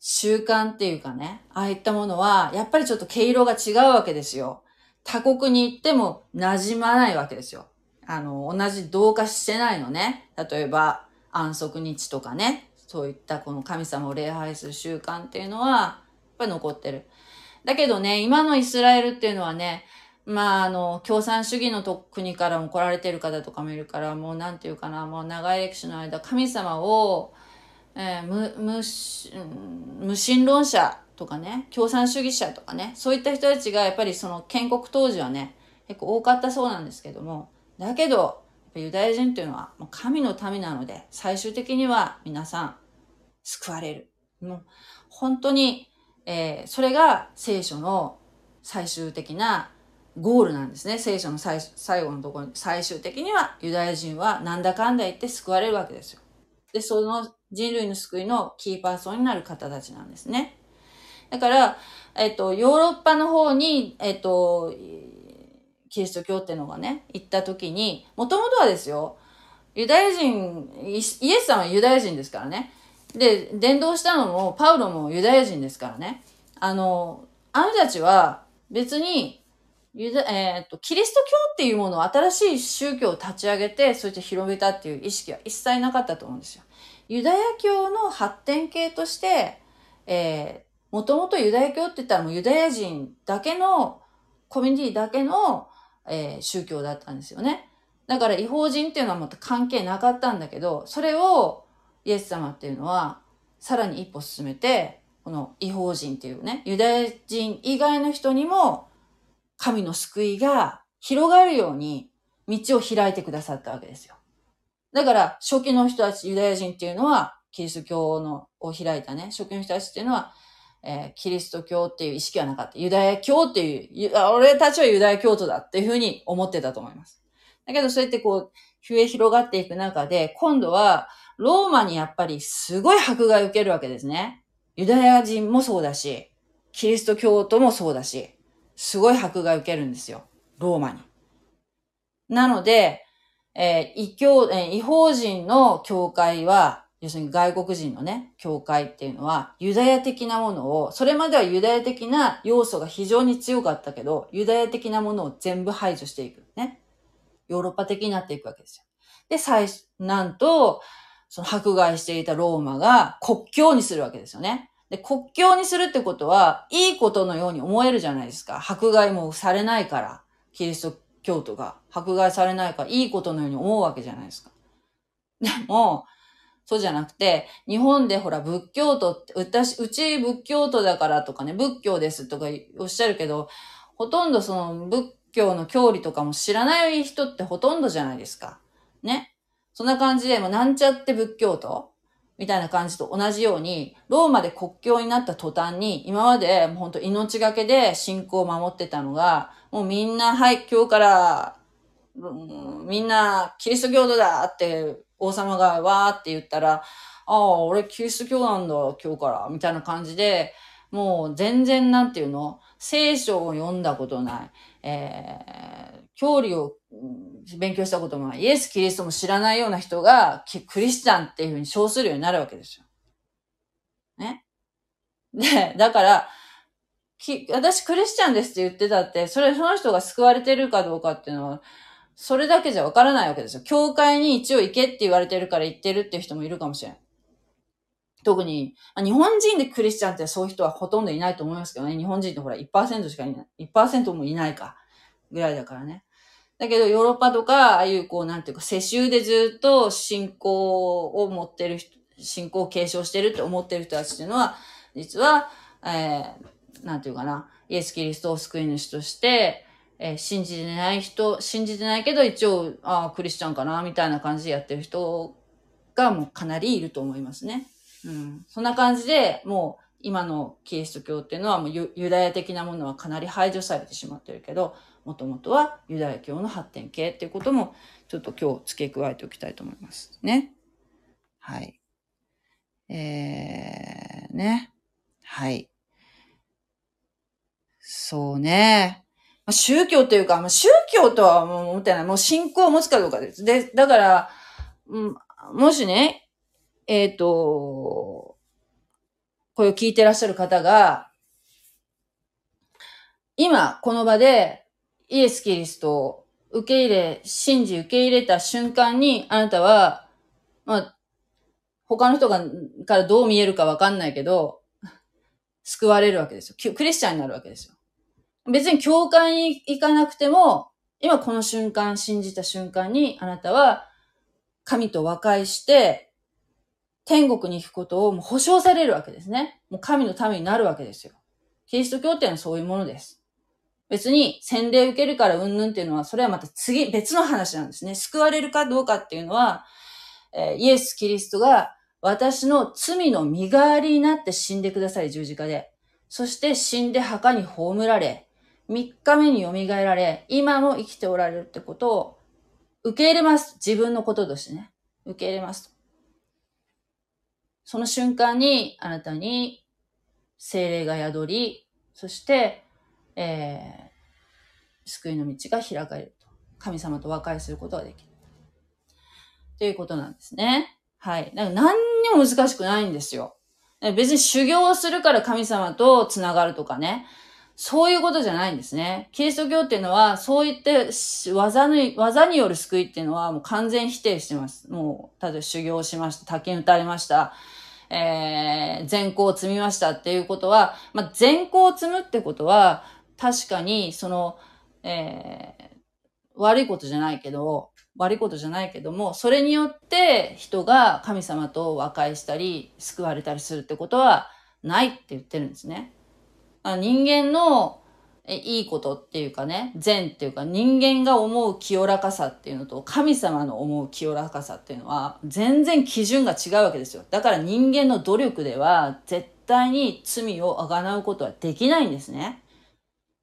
習慣っていうかね、ああいったものは、やっぱりちょっと毛色が違うわけですよ。他国に行っても馴染まないわけですよ。あの、同じ同化してないのね。例えば、安息日とかね、そういったこの神様を礼拝する習慣っていうのは、やっぱり残ってる。だけどね、今のイスラエルっていうのはね、まあ、あの、共産主義の国からも来られてる方とかもいるから、もうなんていうかな、もう長い歴史の間、神様を、えー、無無無神論者とかね、共産主義者とかね、そういった人たちがやっぱりその建国当時はね、結構多かったそうなんですけども、だけど、ユダヤ人っていうのはもう神の民なので、最終的には皆さん救われる。もう本当に、えー、それが聖書の最終的なゴールなんですね。聖書の最最後のところに、最終的にはユダヤ人はなんだかんだ言って救われるわけですよ。で、その人類の救いのキーパーソンになる方たちなんですね。だから、えっと、ヨーロッパの方に、えっと、キリスト教っていうのがね、行った時に、もともとはですよ、ユダヤ人、イエスさんはユダヤ人ですからね。で、伝道したのも、パウロもユダヤ人ですからね。あの、あの人たちは別に、ユダ、えっ、と、キリスト教っていうものを新しい宗教を立ち上げて、そして広めたっていう意識は一切なかったと思うんですよ。ユダヤ教の発展系として、えー、もともとユダヤ教って言ったらもうユダヤ人だけの、コミュニティだけの、えー、宗教だったんですよね。だから違法人っていうのはまた関係なかったんだけど、それをイエス様っていうのはさらに一歩進めて、この違法人っていうね、ユダヤ人以外の人にも神の救いが広がるように道を開いてくださったわけですよ。だから、初期の人たち、ユダヤ人っていうのは、キリスト教のを開いたね、職員の人たちっていうのは、えー、キリスト教っていう意識はなかった。ユダヤ教っていう、俺たちはユダヤ教徒だっていうふうに思ってたと思います。だけどそうやってこう、増え広がっていく中で、今度は、ローマにやっぱりすごい迫害を受けるわけですね。ユダヤ人もそうだし、キリスト教徒もそうだし、すごい迫害を受けるんですよ。ローマに。なので、えー、異教、えー、違法人の教会は、要するに外国人のね、教会っていうのは、ユダヤ的なものを、それまではユダヤ的な要素が非常に強かったけど、ユダヤ的なものを全部排除していく。ね。ヨーロッパ的になっていくわけですよ。で、最、なんと、その迫害していたローマが国境にするわけですよね。で、国境にするってことは、いいことのように思えるじゃないですか。迫害もされないから、キリスト教徒が迫害されないから、いいことのように思うわけじゃないですか。でも、そうじゃなくて、日本でほら、仏教徒って、私、うち仏教徒だからとかね、仏教ですとかおっしゃるけど、ほとんどその仏教の教理とかも知らない人ってほとんどじゃないですか。ね。そんな感じで、もうなんちゃって仏教徒？みたいな感じと同じように、ローマで国境になった途端に、今までもう本当命がけで信仰を守ってたのが、もうみんな、はい、今日から、うん、みんなキリスト教徒だって王様がわーって言ったら、ああ、俺キリスト教なんだ、今日から、みたいな感じで、もう全然なんていうの？聖書を読んだことない。えー、教理を勉強したことも。イエス・キリストも知らないような人が、クリスチャンっていうふうに称するようになるわけですよ。ね？で、だから、私クリスチャンですって言ってたって、それ、その人が救われてるかどうかっていうのは、それだけじゃわからないわけですよ。教会に一応行けって言われてるから行ってるっていう人もいるかもしれない。特に、日本人でクリスチャンってそういう人はほとんどいないと思いますけどね。日本人ってほら1%しかいない。1%もいないか。ぐらいだからね。だけどヨーロッパとか、ああいうこう、なんていうか、世襲でずっと信仰を持ってる人、信仰を継承してるって思ってる人たちっていうのは、実は、えー、なんていうかな、イエス・キリストを救い主として、えー、信じてない人、信じてないけど一応、ああ、クリスチャンかな、みたいな感じでやってる人がもうかなりいると思いますね。うん。そんな感じで、もう今のキリスト教っていうのはもうユダヤ的なものはかなり排除されてしまってるけど、もともとはユダヤ教の発展系っていうこともちょっと今日付け加えておきたいと思いますね。はい。えー、ね。はい。そうね。まあ、宗教というか、まあ、宗教とは思ってない。もう信仰を持つかどうかです。で、だから、うん、もしね、えっ、ー、と、これを聞いてらっしゃる方が、今、この場で、イエス・キリストを受け入れ、信じ受け入れた瞬間に、あなたは、まあ、他の人が、からどう見えるかわかんないけど、救われるわけですよ。クリスチャンになるわけですよ。別に教会に行かなくても、今この瞬間、信じた瞬間に、あなたは神と和解して、天国に行くことをもう保証されるわけですね。もう神のためになるわけですよ。キリスト教ってのはそういうものです。別に洗礼受けるからうんぬんっていうのは、それはまた次、別の話なんですね。救われるかどうかっていうのは、え、イエス・キリストが私の罪の身代わりになって死んでください、十字架で。そして死んで墓に葬られ、3日目に蘇られ、今も生きておられるってことを受け入れます。自分のこととしてね。受け入れます。その瞬間にあなたに精霊が宿り、そして、えー、救いの道が開かれると。神様と和解することができる。ということなんですね。はい。だから何にも難しくないんですよ。別に修行をするから神様と繋がるとかね。そういうことじゃないんですね。キリスト教っていうのは、そういって技に、技による救いっていうのはもう完全否定してます。もう、例えば修行しました、滝に打たれました、えー、善行を積みましたっていうことは、まあ、善行を積むってことは、確かに、その、えー、悪いことじゃないけど、悪いことじゃないけども、それによって人が神様と和解したり、救われたりするってことはないって言ってるんですね。あ人間の、いいことっていうかね、善っていうか人間が思う清らかさっていうのと神様の思う清らかさっていうのは全然基準が違うわけですよ。だから人間の努力では絶対に罪をあがなうことはできないんですね。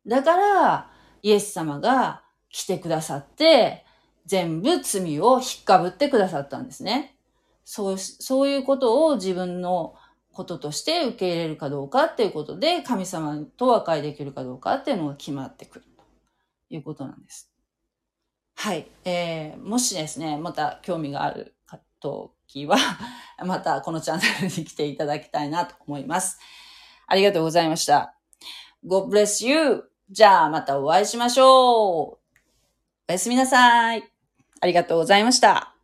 だからイエス様が来てくださって全部罪を引っかぶってくださったんですね。そう、そういうことを自分のこととして受け入れるかどうかっていうことで、神様と和解できるかどうかっていうのが決まってくるということなんです。はい。えー、もしですね、また興味がある時は、(laughs) またこのチャンネルに来ていただきたいなと思います。ありがとうございました。God bless you! じゃあまたお会いしましょうおやすみなさい。ありがとうございました。